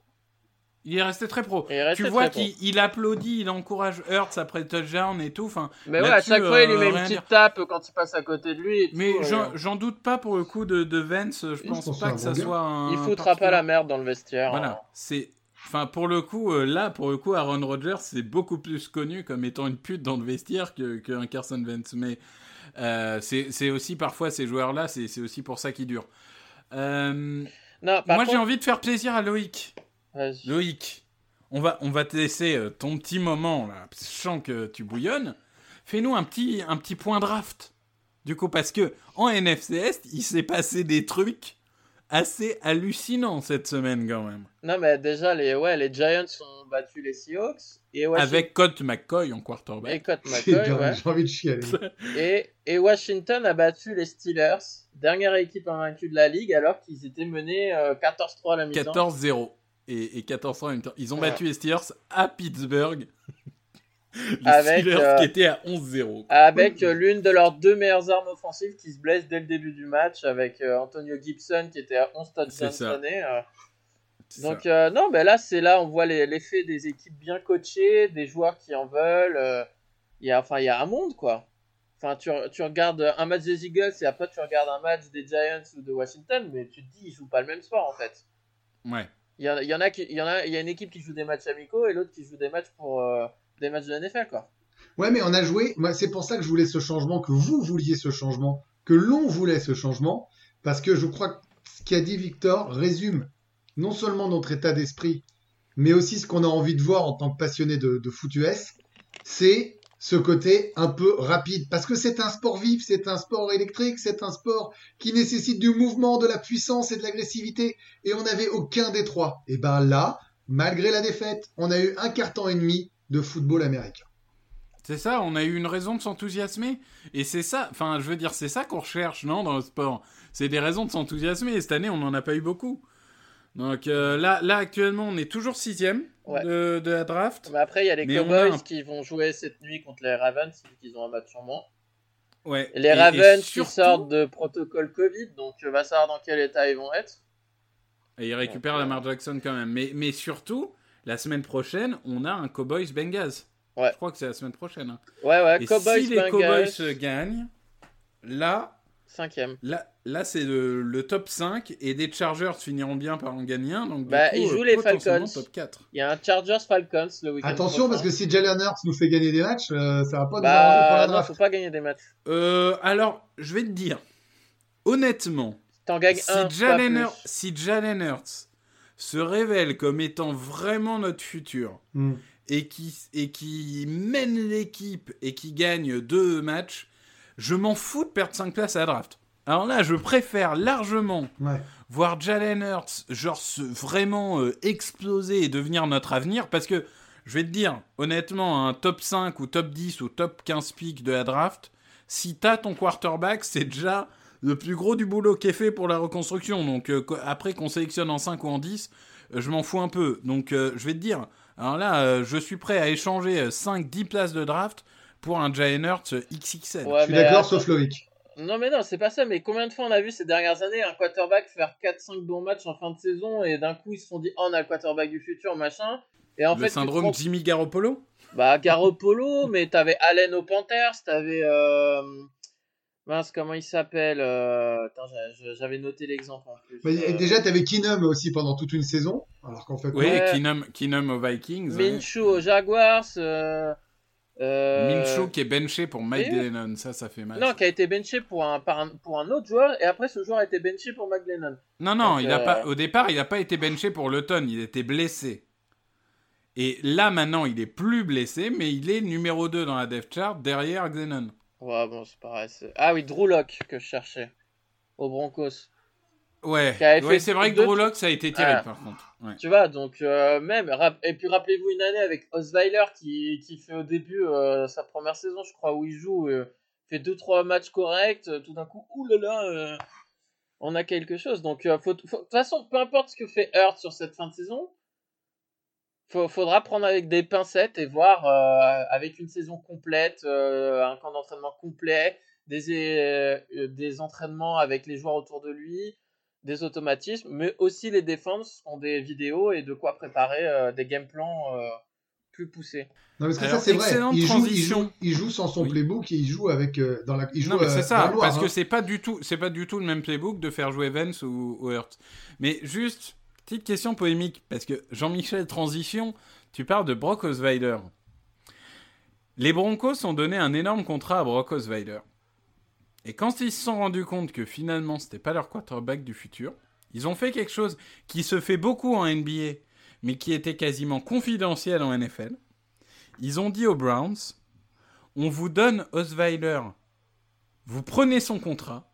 Il est resté très pro. Resté Tu vois qu'il il applaudit, il encourage Hurts après touchdown et tout. Enfin, Mais ouais, à chaque fois, il lui euh, met une petite dire. tape quand il passe à côté de lui. Et mais j'en euh, j'en doute pas pour le coup de, de Vance. Je pense pense pas que ça soit un. il foutra pas la merde dans le vestiaire. hein. Voilà, c'est. Enfin, pour le coup, euh, là, pour le coup, Aaron Rodgers, c'est beaucoup plus connu comme étant une pute dans le vestiaire que- qu'un Carson Wentz. Mais euh, c'est aussi parfois ces joueurs-là, c'est aussi pour ça qu'ils durent. Euh, Non, moi, j'ai envie de faire plaisir à Loïc. Loïc, on va, on va te laisser ton petit moment là. que Je sens que tu bouillonnes. Fais-nous un petit, un petit point draft. Du coup, parce que en NFC Est, il s'est passé des trucs assez hallucinants cette semaine quand même. Non, mais déjà, les, ouais, les Giants ont battu les Seahawks. Et Washington, Avec Colt McCoy en et quarterback. Colt C'est McCoy, ouais. J'ai envie de chialer. Et, et Washington a battu les Steelers, dernière équipe invaincue de la ligue, alors qu'ils étaient menés euh, 14-3 à la mi-temps. 14-0. Et, et 14 en même temps. Ils ont Ouais. battu les Steelers à Pittsburgh. Les Avec, Steelers euh, qui étaient à 11-0. Avec euh, l'une de leurs deux meilleures armes offensives qui se blesse dès le début du match, avec euh, Antonio Gibson qui était à 11 touchdowns cette année. Donc non, mais là c'est là on voit l'effet des équipes bien coachées, des joueurs qui en veulent. Il y a enfin il y a un monde quoi. Enfin tu, tu regardes un match des Eagles et après tu regardes un match des Giants ou de Washington, mais tu te dis ils jouent pas le même sport en fait. Ouais. Il y, en, il y en a qui il y en a il y a une équipe qui joue des matchs amicaux et l'autre qui joue des matchs pour des matchs de NFL quoi. Ouais, mais on a joué. Moi, c'est pour ça que je voulais ce changement, que vous vouliez ce changement, que l'on voulait ce changement, parce que je crois que ce qu'a dit Victor résume non seulement notre état d'esprit, mais aussi ce qu'on a envie de voir en tant que passionné de, de foot US. C'est ce côté un peu rapide. Parce que c'est un sport vif, c'est un sport électrique, c'est un sport qui nécessite du mouvement, de la puissance et de l'agressivité. Et on n'avait aucun des trois. Et ben là, malgré la défaite, on a eu un carton et demi de football américain. C'est ça, on a eu une raison de s'enthousiasmer. Et c'est ça, enfin, je veux dire, c'est ça qu'on recherche, non, dans le sport. C'est des raisons de s'enthousiasmer. Et cette année, on n'en a pas eu beaucoup. Donc euh, là, là, actuellement, on est toujours sixième Ouais. de, de la draft. Mais après, il y a les Mais Cowboys a qui vont jouer cette nuit contre les Ravens, vu qu'ils ont un match en moins. Ouais. Les Et- et Ravens qui sortent de protocole Covid, donc euh, va savoir dans quel état ils vont être. Et il récupère Donc, euh, Lamar Jackson quand même. Mais, mais surtout, la semaine prochaine, on a un Cowboys Bengals. Ouais. Je crois que c'est la semaine prochaine. hein. Ouais, ouais, Et Cowboys, si les Bengals, Cowboys euh, gagnent, là, cinquième. là, là c'est le, le top 5 et des Chargers finiront bien par en gagner un. Donc, du Bah, coup, ils euh, jouent les potentiellement Falcons. top 4. Il y a un Chargers Falcons le week-end. Attention, parce que si Jalen Hurts nous fait gagner des matchs, euh, ça va pas nous arranger pour la Bah, non, draft. faut pas gagner des matchs. Euh, alors, je vais te dire, honnêtement, T'en gagnes si un. Jalen, pas Hur- plus. si Jalen Hurts se révèle comme étant vraiment notre futur Hmm. et qui, et qui mène l'équipe et qui gagne deux matchs, je m'en fous de perdre 5 places à la draft. Alors là, je préfère largement Ouais. voir Jalen Hurts genre se vraiment euh, exploser et devenir notre avenir parce que je vais te dire honnêtement un top 5 ou top 10 ou top 15 pick de la draft si t'as ton quarterback c'est déjà le plus gros du boulot qui est fait pour la reconstruction donc euh, qu- après qu'on sélectionne en 5 ou en 10 euh, je m'en fous un peu donc euh, je vais te dire alors là euh, je suis prêt à échanger 5 10 places de draft pour un Jalen Hurts XXL Ouais, Je suis mais d'accord, sauf Loïc. Non, mais non, c'est pas ça. Mais combien de fois on a vu ces dernières années un quarterback faire 4-5 bons matchs en fin de saison et d'un coup ils se sont dit, oh, on a le quarterback du futur, machin. Et en le fait, syndrome Jimmy Garoppolo? Bah, Garoppolo, mais t'avais Allen aux Panthers, t'avais. Euh... Mince, comment il s'appelle euh, Attends, j'avais noté l'exemple en plus. Mais, Euh, Déjà, t'avais Keenum aussi pendant toute une saison, alors qu'en fait, oui non. Ouais. Keenum, Keenum aux Vikings ouais. Minshew aux Jaguars. Euh... euh, Minshew qui est benché pour Mike oui. Glennon, ça, ça fait mal. Non, qui a été benché pour un, par un, pour un autre joueur, et après ce joueur a été benché pour McLennan. non, non, Donc, il a pas, au départ, il n'a pas été benché pour l'automne, il était blessé. Et là, maintenant, il est plus blessé, mais il est numéro 2 dans la depth chart derrière Glennon. Ouais, bon, c'est pareil. Ah oui, Drew Lock que je cherchais. Aux Broncos. Ouais, ouais c'est vrai que Drew Lock, ça a été terrible, Ah. par contre. Ouais. Tu vois, donc euh, même. Et puis rappelez-vous une année avec Osweiler qui, qui fait au début euh, sa première saison, je crois, où il joue, euh, fait 2-3 matchs corrects, euh, tout d'un coup, oulala, on a quelque chose. Donc, faut- faut- de toute façon, peu importe ce que fait Hurt sur cette fin de saison, faut, faudra prendre avec des pincettes et voir euh, avec une saison complète, euh, un camp d'entraînement complet, des, euh, des entraînements avec les joueurs autour de lui, des automatismes, mais aussi les défenses ont des vidéos et de quoi préparer euh, des game plans euh, plus poussés. Non, parce que Alors, ça, c'est vrai. excellente Il joue, il, transition. joue, il joue sans son Oui. playbook et il joue avec. euh, dans la, il joue, Non, mais c'est ça, parce hein. que c'est pas du tout, c'est pas du tout le même playbook de faire jouer Vance ou, ou Hurt. Mais juste, petite question polémique, parce que Jean-Michel Transition, tu parles de Brock Osweiler. Les Broncos ont donné un énorme contrat à Brock Osweiler. Et quand ils se sont rendus compte que finalement c'était pas leur quarterback du futur, ils ont fait quelque chose qui se fait beaucoup en NBA, mais qui était quasiment confidentiel en NFL. Ils ont dit aux Browns, on vous donne Osweiler vous prenez son contrat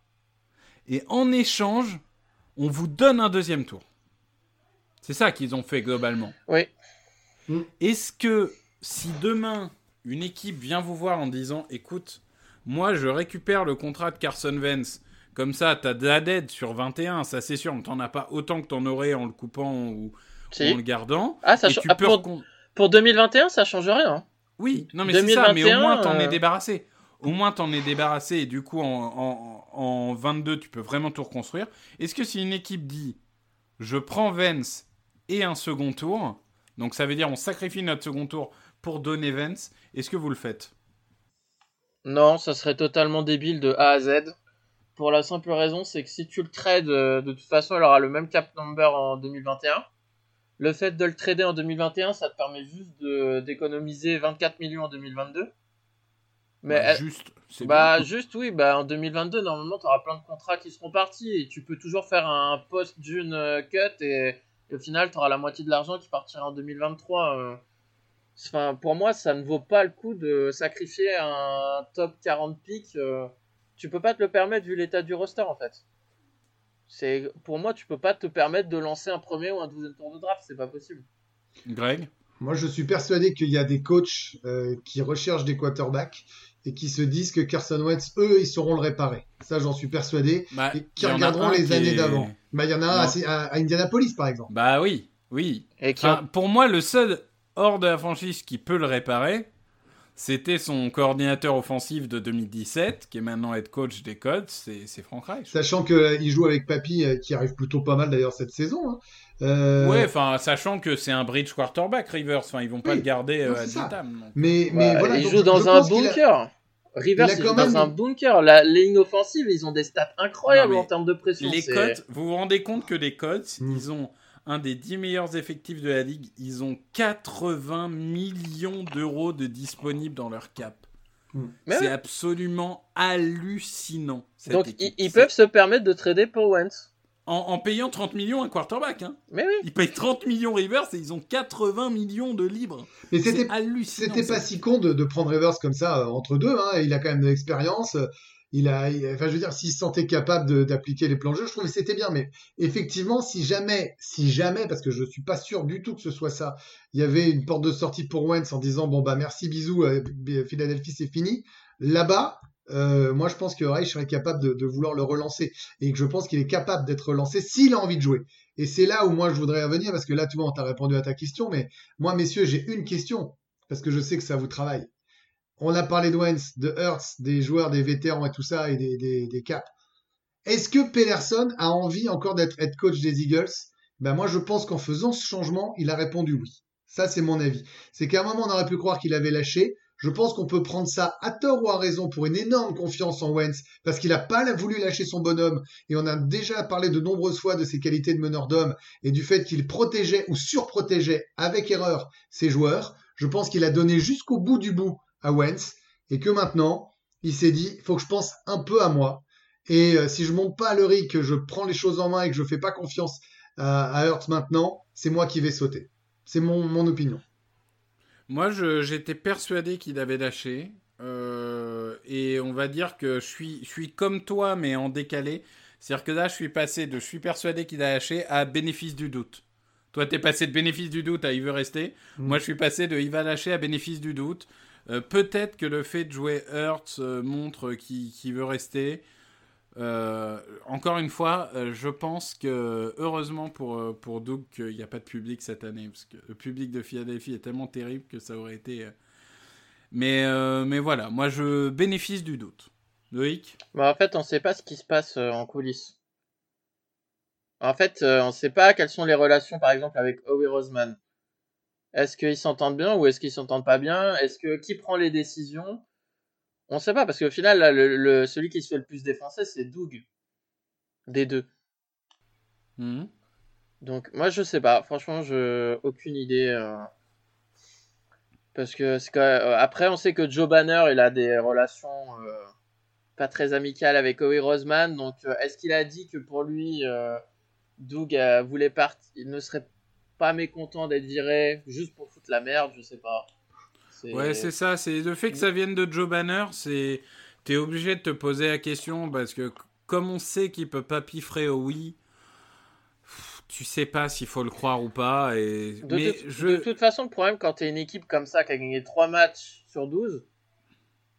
et en échange, on vous donne un deuxième tour. C'est ça qu'ils ont fait globalement. Oui. Est-ce que si demain une équipe vient vous voir en disant écoute, moi je récupère le contrat de Carson Wentz, comme ça t'as de la dette sur 21, ça c'est sûr, mais t'en as pas autant que t'en aurais en le coupant ou, Si. ou en le gardant. Ah, ça et cha- tu ah, pour, recon- pour 2021, ça change rien. hein. Oui, non mais c'est ça, mais au 2021, moins t'en es euh, débarrassé. Au moins t'en es débarrassé et du coup en, en, en 22 tu peux vraiment tout reconstruire. Est-ce que si une équipe dit je prends Vance et un second tour, donc ça veut dire on sacrifie notre second tour pour donner Vance, est-ce que vous le faites? Non, ça serait totalement débile de A à Z. Pour la simple raison, c'est que si tu le trades, euh, de toute façon, il aura le même cap number en 2021. Le fait de le trader en 2021, ça te permet juste d'économiser 24 millions en 2022. Mais Bah, Juste, c'est bah bien. juste oui, bah en 2022 normalement tu auras plein de contrats qui seront partis et tu peux toujours faire un post June euh, cut et, et au final tu auras la moitié de l'argent qui partira en 2023. euh. Enfin, pour moi, ça ne vaut pas le coup de sacrifier un top 40 pick. euh, tu peux pas te le permettre vu l'état du roster en fait. C'est pour moi, tu peux pas te permettre de lancer un premier ou un douzième tour de draft, c'est pas possible. Greg? Moi, je suis persuadé qu'il y a des coachs euh, qui recherchent des quarterbacks et qui se disent que Carson Wentz, eux, ils sauront le réparer. Ça, j'en suis persuadé. Bah, Et qui regarderont les années est- d'avant. Bah, il y en a un à, à Indianapolis, par exemple. Bah oui, oui. Et qui Enfin, pour moi, le seul hors de la franchise qui peut le réparer, c'était son coordinateur offensif de 2017, qui est maintenant head coach des Colts, c'est Frank Reich. Sachant qu'il joue avec Papy, euh, qui arrive plutôt pas mal d'ailleurs cette saison. hein. Euh, Ouais, enfin, sachant que c'est un bridge quarterback, Rivers, enfin, ils vont pas Oui, le garder non, euh, vitam, donc. mais, mais Bah, voilà. il donc joue dans un bunker. Rivers, il il joue dans un bunker. La ligne offensive, ils ont des stats incroyables en termes de pression. Les Colts, vous vous rendez compte que les Colts, Mm. ils ont un des 10 meilleurs effectifs de la ligue, ils ont 80 millions d'euros de disponibles dans leur cap. Mais c'est ouais. absolument hallucinant. cette Donc, équipe. ils, ils peuvent se permettre de trader pour Wentz. En, en payant 30 millions un quarterback. Hein. Mais oui. Ils payent 30 millions Rivers et ils ont 80 millions de libres. Mais C'est c'était hallucinant. C'était pas si con de, de prendre Rivers comme ça euh, entre deux. Hein. Il a quand même de l'expérience. euh, Il a, il- enfin, je veux dire, s'il se sentait capable d'appliquer les plans de jeu, je trouvais que c'était bien. Mais effectivement, si jamais, si jamais, parce que je suis pas sûr du tout que ce soit ça, il y avait une porte de sortie pour Wentz en disant bon bah merci bisous, euh, Philadelphie c'est fini. Là-bas, euh, moi je pense que Reich serait capable de, vouloir le relancer et que je pense qu'il est capable d'être relancé s'il a envie de jouer. Et c'est là où moi je voudrais revenir parce que là tu vois on t'a répondu à ta question, mais moi messieurs j'ai une question parce que je sais que ça vous travaille. On a parlé de Wentz, de Hurts, des joueurs, des vétérans et tout ça, et des caps. Est-ce que Pederson a envie encore d'être head coach des Eagles? Ben moi, je pense qu'en faisant ce changement, il a répondu oui. Ça, c'est mon avis. C'est qu'à un moment, on aurait pu croire qu'il avait lâché. Je pense qu'on peut prendre ça à tort ou à raison pour une énorme confiance en Wentz, parce qu'il n'a pas voulu lâcher son bonhomme, et on a déjà parlé de nombreuses fois de ses qualités de meneur d'homme, et du fait qu'il protégeait ou surprotégeait avec erreur ses joueurs. Je pense qu'il a donné jusqu'au bout du bout à Wentz et que maintenant, il s'est dit, faut que je pense un peu à moi. Et euh, si je monte pas à l'euri, que je prends les choses en main et que je fais pas confiance à, Hurts maintenant, c'est moi qui vais sauter. C'est mon opinion. Moi, j'étais persuadé qu'il avait lâché. Euh, et on va dire que je suis, je suis comme toi, mais en décalé. C'est-à-dire que là, je suis passé de je suis persuadé qu'il a lâché à bénéfice du doute. Toi, t'es passé de bénéfice du doute à il veut rester. Mm. Moi, je suis passé de il va lâcher à bénéfice du doute. Euh, Peut-être que le fait de jouer Hurts euh, montre qu'il qu'il veut rester. Euh, encore une fois, euh, je pense que heureusement pour, euh, pour Doug qu'il n'y a pas de public cette année, parce que le public de Philadelphie est tellement terrible que ça aurait été. Mais, mais voilà, moi je bénéficie du doute. Loïc? Mais en fait, on sait pas ce qui se passe en coulisses. En fait, on sait pas quelles sont les relations, par exemple, avec Howie Roseman. Est-ce qu'ils s'entendent bien ou est-ce qu'ils s'entendent pas bien? Est-ce que qui prend les décisions? On sait pas parce qu'au final, là, le, le- celui qui se fait le plus défoncer, c'est Doug. Des deux. Mhm. Donc moi je sais pas, franchement je aucune idée euh, parce que c'est euh, après on sait que Joe Banner il a des relations euh, pas très amicales avec Howie Roseman donc euh, est-ce qu'il a dit que pour lui Doug voulait partir, il ne serait pas mécontent d'être viré juste pour foutre la merde, je sais pas. C'est- Ouais, c'est ça. C'est le fait que ça vienne de Joe Banner, c'est t'es obligé de te poser la question parce que comme on sait qu'il peut pas piffrer au oui, tu sais pas s'il faut le croire ou pas. Et De, mais toute- je de toute façon, le problème quand t'es une équipe comme ça qui a gagné 3 matchs sur 12,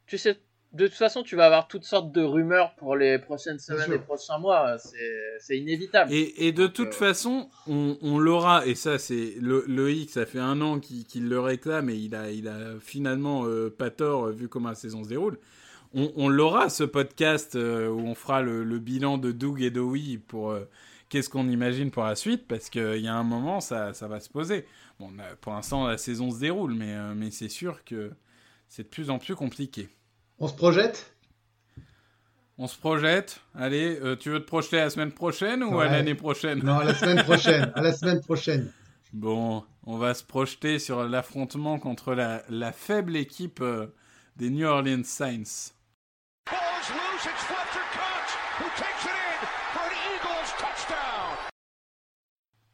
tu sais, de toute façon, tu vas avoir toutes sortes de rumeurs pour les prochaines semaines et prochains mois. C'est c'est inévitable. Et, et de Donc, toute euh, façon, on, on l'aura, et ça c'est le, Loïc, ça fait un an qu'il le réclame et il a, il a finalement euh, pas tort euh, vu comment la saison se déroule. On, on l'aura ce podcast euh, où on fera le, le bilan de Doug et Dowie pour euh, qu'est-ce qu'on imagine pour la suite parce qu'il y a un moment ça, ça va se poser. Bon, pour l'instant la saison se déroule, mais, euh, mais c'est sûr que c'est de plus en plus compliqué. On se projette? On se projette. Allez, euh, tu veux te projeter la semaine prochaine ou à l'année prochaine? Non, à la semaine prochaine. À la semaine prochaine. Bon, on va se projeter sur l'affrontement contre la, la faible équipe euh, des New Orleans Saints.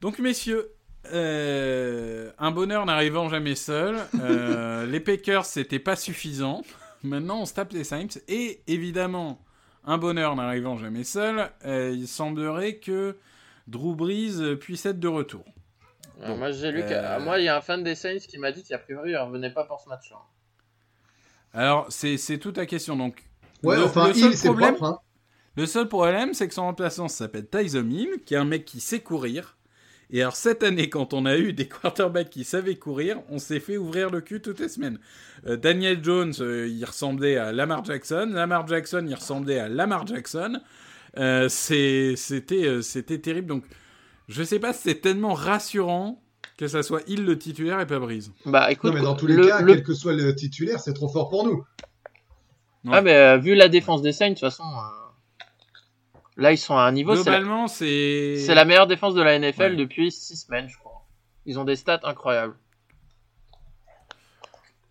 Donc messieurs, euh, un bonheur n'arrivant jamais seul. euh, les Packers, c'était pas suffisant. Maintenant, on se tape les Saints. Et évidemment, un bonheur n'arrivant jamais seul, euh, il semblerait que Drew Brees puisse être de retour. Euh, moi, j'ai lu euh, moi, il y a un fan des Saints qui m'a dit qu'a priori, il revenait pas pour ce match-là. Alors, c'est c'est toute la question. Donc, Ouais, le, enfin, le seul il, problème, propre. Hein. le seul problème, c'est que son remplaçant s'appelle Tyson Hill, qui est un mec qui sait courir. Et alors, cette année, quand on a eu des quarterbacks qui savaient courir, on s'est fait ouvrir le cul toutes les semaines. Euh, Daniel Jones, euh, il ressemblait à Lamar Jackson. Lamar Jackson, il ressemblait à Lamar Jackson. Euh, C'était euh, c'était terrible. Donc, je sais pas si c'est tellement rassurant que ça soit Hill le titulaire et pas Breeze. Bah, écoute, Non, mais dans tous les le- cas, le- quel que soit le titulaire, c'est trop fort pour nous. Ah, mais euh, vu la défense des Saints, de toute façon, euh, là, ils sont à un niveau. C'est la... Globalement, c'est. c'est la meilleure défense de la NFL Ouais. depuis 6 semaines, je crois. Ils ont des stats incroyables.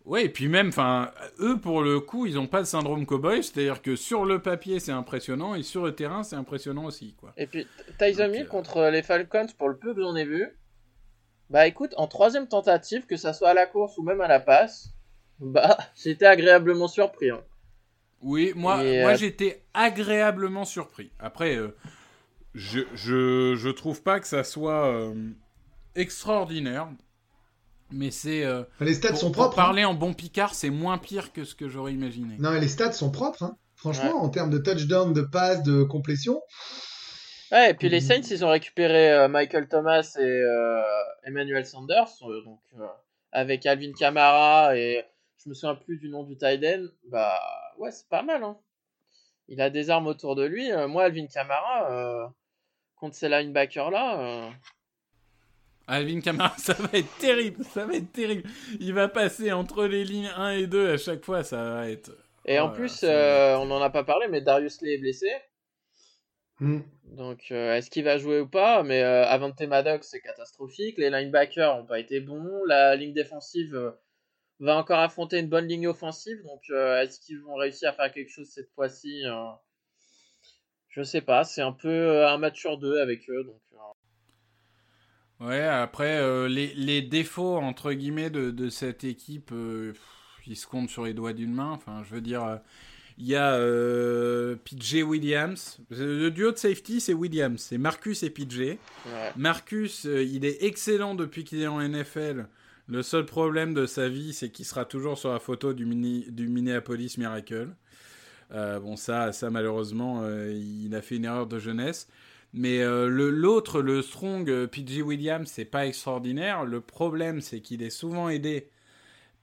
Ouais, et puis même, enfin, eux pour le coup, ils ont pas le syndrome cowboy, c'est-à-dire que sur le papier c'est impressionnant et sur le terrain c'est impressionnant aussi, quoi. Et puis, Tyson Donc, Hill euh, contre les Falcons, pour le peu que j'en ai vu, bah écoute, en troisième tentative, que ça soit à la course ou même à la passe, bah j'étais agréablement surpris. hein. Oui, moi, Et, moi euh, j'étais agréablement surpris. Après, euh, je, je, je trouve pas que ça soit euh, extraordinaire, mais c'est euh, Les stats pour, sont pour propres. hein. parler en bon picard, c'est moins pire que ce que j'aurais imaginé. Non, mais les stats sont propres. hein. Franchement, Ouais. en termes de touchdown, de passe, de complétion, Ouais, et puis les Mhm. Saints, ils ont récupéré euh, Michael Thomas et euh, Emmanuel Sanders, euh, donc euh, avec Alvin Kamara et je me souviens plus du nom du tight end. Bah ouais, c'est pas mal. Hein. Il a des armes autour de lui. Euh, moi, Alvin Kamara, euh, contre ces linebackers là, euh, Alvin Kamara, ça va être terrible, ça va être terrible. Il va passer entre les lignes 1 et 2 à chaque fois, ça va être... Et en Voilà, plus, euh, on n'en a pas parlé, mais Darius Lee est blessé. hmm. Donc, euh, est-ce qu'il va jouer ou pas? Mais euh, Avante Maddox, c'est catastrophique. Les linebackers n'ont pas été bons. La ligne défensive euh, va encore affronter une bonne ligne offensive. Donc, euh, est-ce qu'ils vont réussir à faire quelque chose cette fois-ci euh, Je sais pas. C'est un peu euh, un match sur deux avec eux. Donc, euh, Ouais, après, les, les défauts, entre guillemets, de, de cette équipe, pff, ils se comptent sur les doigts d'une main. Enfin, je veux dire, il y a euh, PJ Williams. Le duo de safety, c'est Williams. C'est Marcus et PJ. ouais. Marcus, euh, il est excellent depuis qu'il est en NFL. Le seul problème de sa vie, c'est qu'il sera toujours sur la photo du, Minneapolis Miracle. Euh, bon, ça, ça malheureusement, euh, il a fait une erreur de jeunesse. Mais euh, l'autre, le strong PG Williams, c'est pas extraordinaire. Le problème, c'est qu'il est souvent aidé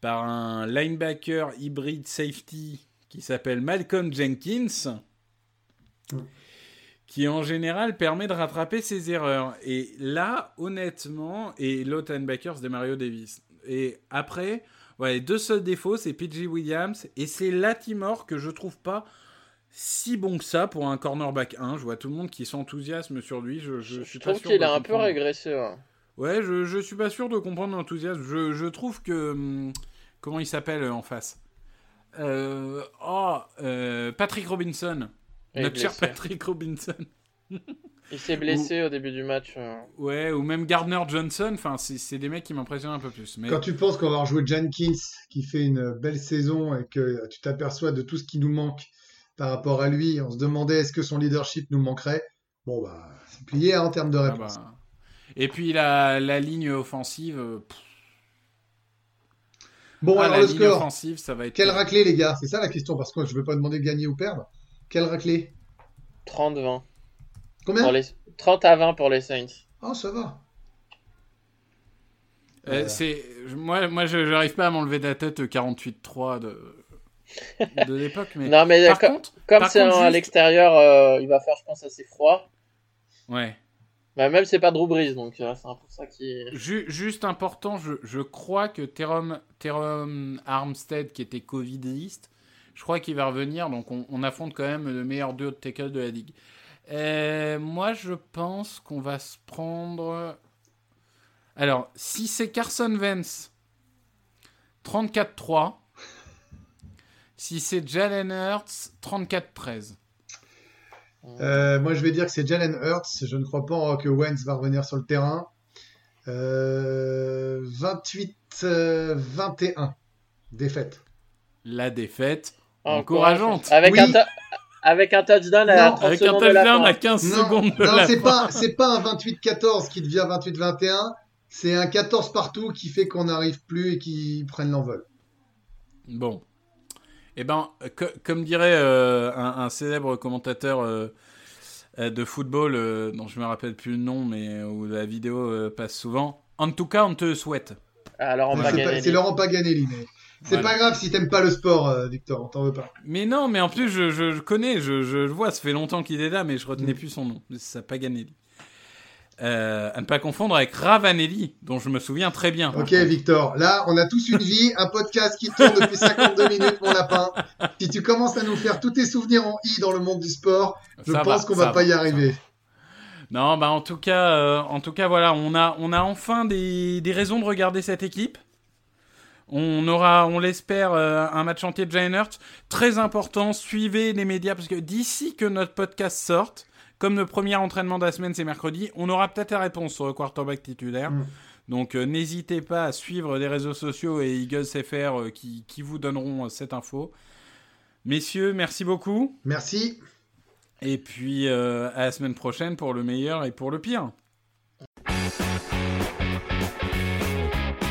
par un linebacker hybride safety qui s'appelle Malcolm Jenkins, qui en général permet de rattraper ses erreurs. Et là, honnêtement, et l'autre linebacker, c'est Mario Davis. Et après, ouais, les deux seuls défauts, c'est PG Williams et c'est Latimore que je trouve pas si bon que ça pour un cornerback 1. Je vois tout le monde qui s'enthousiasme sur lui. Je, je, Je, suis trouve qu'il de a un peu régressé. ouais. Ouais, je, je suis pas sûr de comprendre l'enthousiasme. Je, je trouve que. hum, Comment il s'appelle euh, en face? Euh, Oh, euh, Patrick Robinson. Notre cher. Patrick Robinson. Il s'est blessé au début du match. euh. Ouais, ou même Gardner Johnson. Enfin, c'est des mecs qui m'impressionnent un peu plus. Mais Quand tu penses qu'on va rejouer Jenkins, qui fait une belle saison, et que tu t'aperçois de tout ce qui nous manque par rapport à lui, on se demandait est-ce que son leadership nous manquerait? Bon, bah, c'est plié hein, en termes de Ah réponse. bah. Et puis la, la ligne offensive. euh, pff, Bon, ah, alors la le ligne score. offensive, ça va être. Quelle raclée, les gars C'est ça la question, parce que je ne veux pas demander de gagner ou perdre. Quelle raclée? 30-20. Combien? Pour les... 30 à 20 pour les Saints. Oh, ça va. Euh, Euh, c'est moi, moi, je j'arrive pas à m'enlever de la tête le 48-3 de de l'époque, mais Non, mais par co- contre, comme par c'est à l'extérieur, euh, il va faire, je pense, assez froid. ouais. Bah, même c'est pas Drew Brees, donc euh, c'est un peu ça qui. Ju- juste important, je, je crois que Terum, Terum Armstead, qui était Covidiste, je crois qu'il va revenir, donc on, on affronte quand même le meilleur duo de tackle de la ligue. Euh, moi, je pense qu'on va se prendre. Alors, si c'est Carson Vance, 34-3. Si c'est Jalen Hurts, 34-13. Euh, moi, je vais dire que c'est Jalen Hurts. Je ne crois pas que Wentz va revenir sur le terrain. Euh, 28-21. Défaite. La défaite Encourageante. encourageante. Avec, Oui. un, ta- avec un touchdown à Non. 30 Avec un secondes touchdown à 15 Non, secondes de non, c'est pas, c'est pas un 28-14 qui devient 28-21. C'est un 14 partout qui fait qu'on n'arrive plus et qui prennent l'envol. Bon. Eh ben, co- comme dirait euh, un, un célèbre commentateur euh, euh, de football, euh, dont je me rappelle plus le nom, mais où la vidéo euh, passe souvent. En tout cas, on te souhaite. Alors, on c'est Laurent Paganelli. Mais c'est Voilà. pas grave si t'aimes pas le sport, euh, Victor. On t'en veut pas. Mais non, mais en plus, je, je, je connais, je, je le vois, ça fait longtemps qu'il est là, mais je retenais Mm. plus son nom. C'est Paganelli. Euh, à ne pas confondre avec Ravanelli, dont je me souviens très bien. Ok, Victor. Là, on a tous une vie, un podcast qui tourne depuis 52 minutes, mon lapin. Si tu commences à nous faire tous tes souvenirs en i dans le monde du sport, je Ça pense va, qu'on ça va pas y ça arriver. va. Non, bah en tout cas, euh, en tout cas, voilà, on a, on a enfin des, des raisons de regarder cette équipe. On aura, on l'espère, euh, un match entier de Hurts. Très important, suivez les médias, parce que d'ici que notre podcast sorte, comme le premier entraînement de la semaine, c'est mercredi, on aura peut-être la réponse sur le quarterback titulaire. Mm. Donc euh, n'hésitez pas à suivre les réseaux sociaux et Eagles FR euh, qui, qui vous donneront euh, cette info. Messieurs, merci beaucoup. Merci. Et puis à la semaine prochaine pour le meilleur et pour le pire.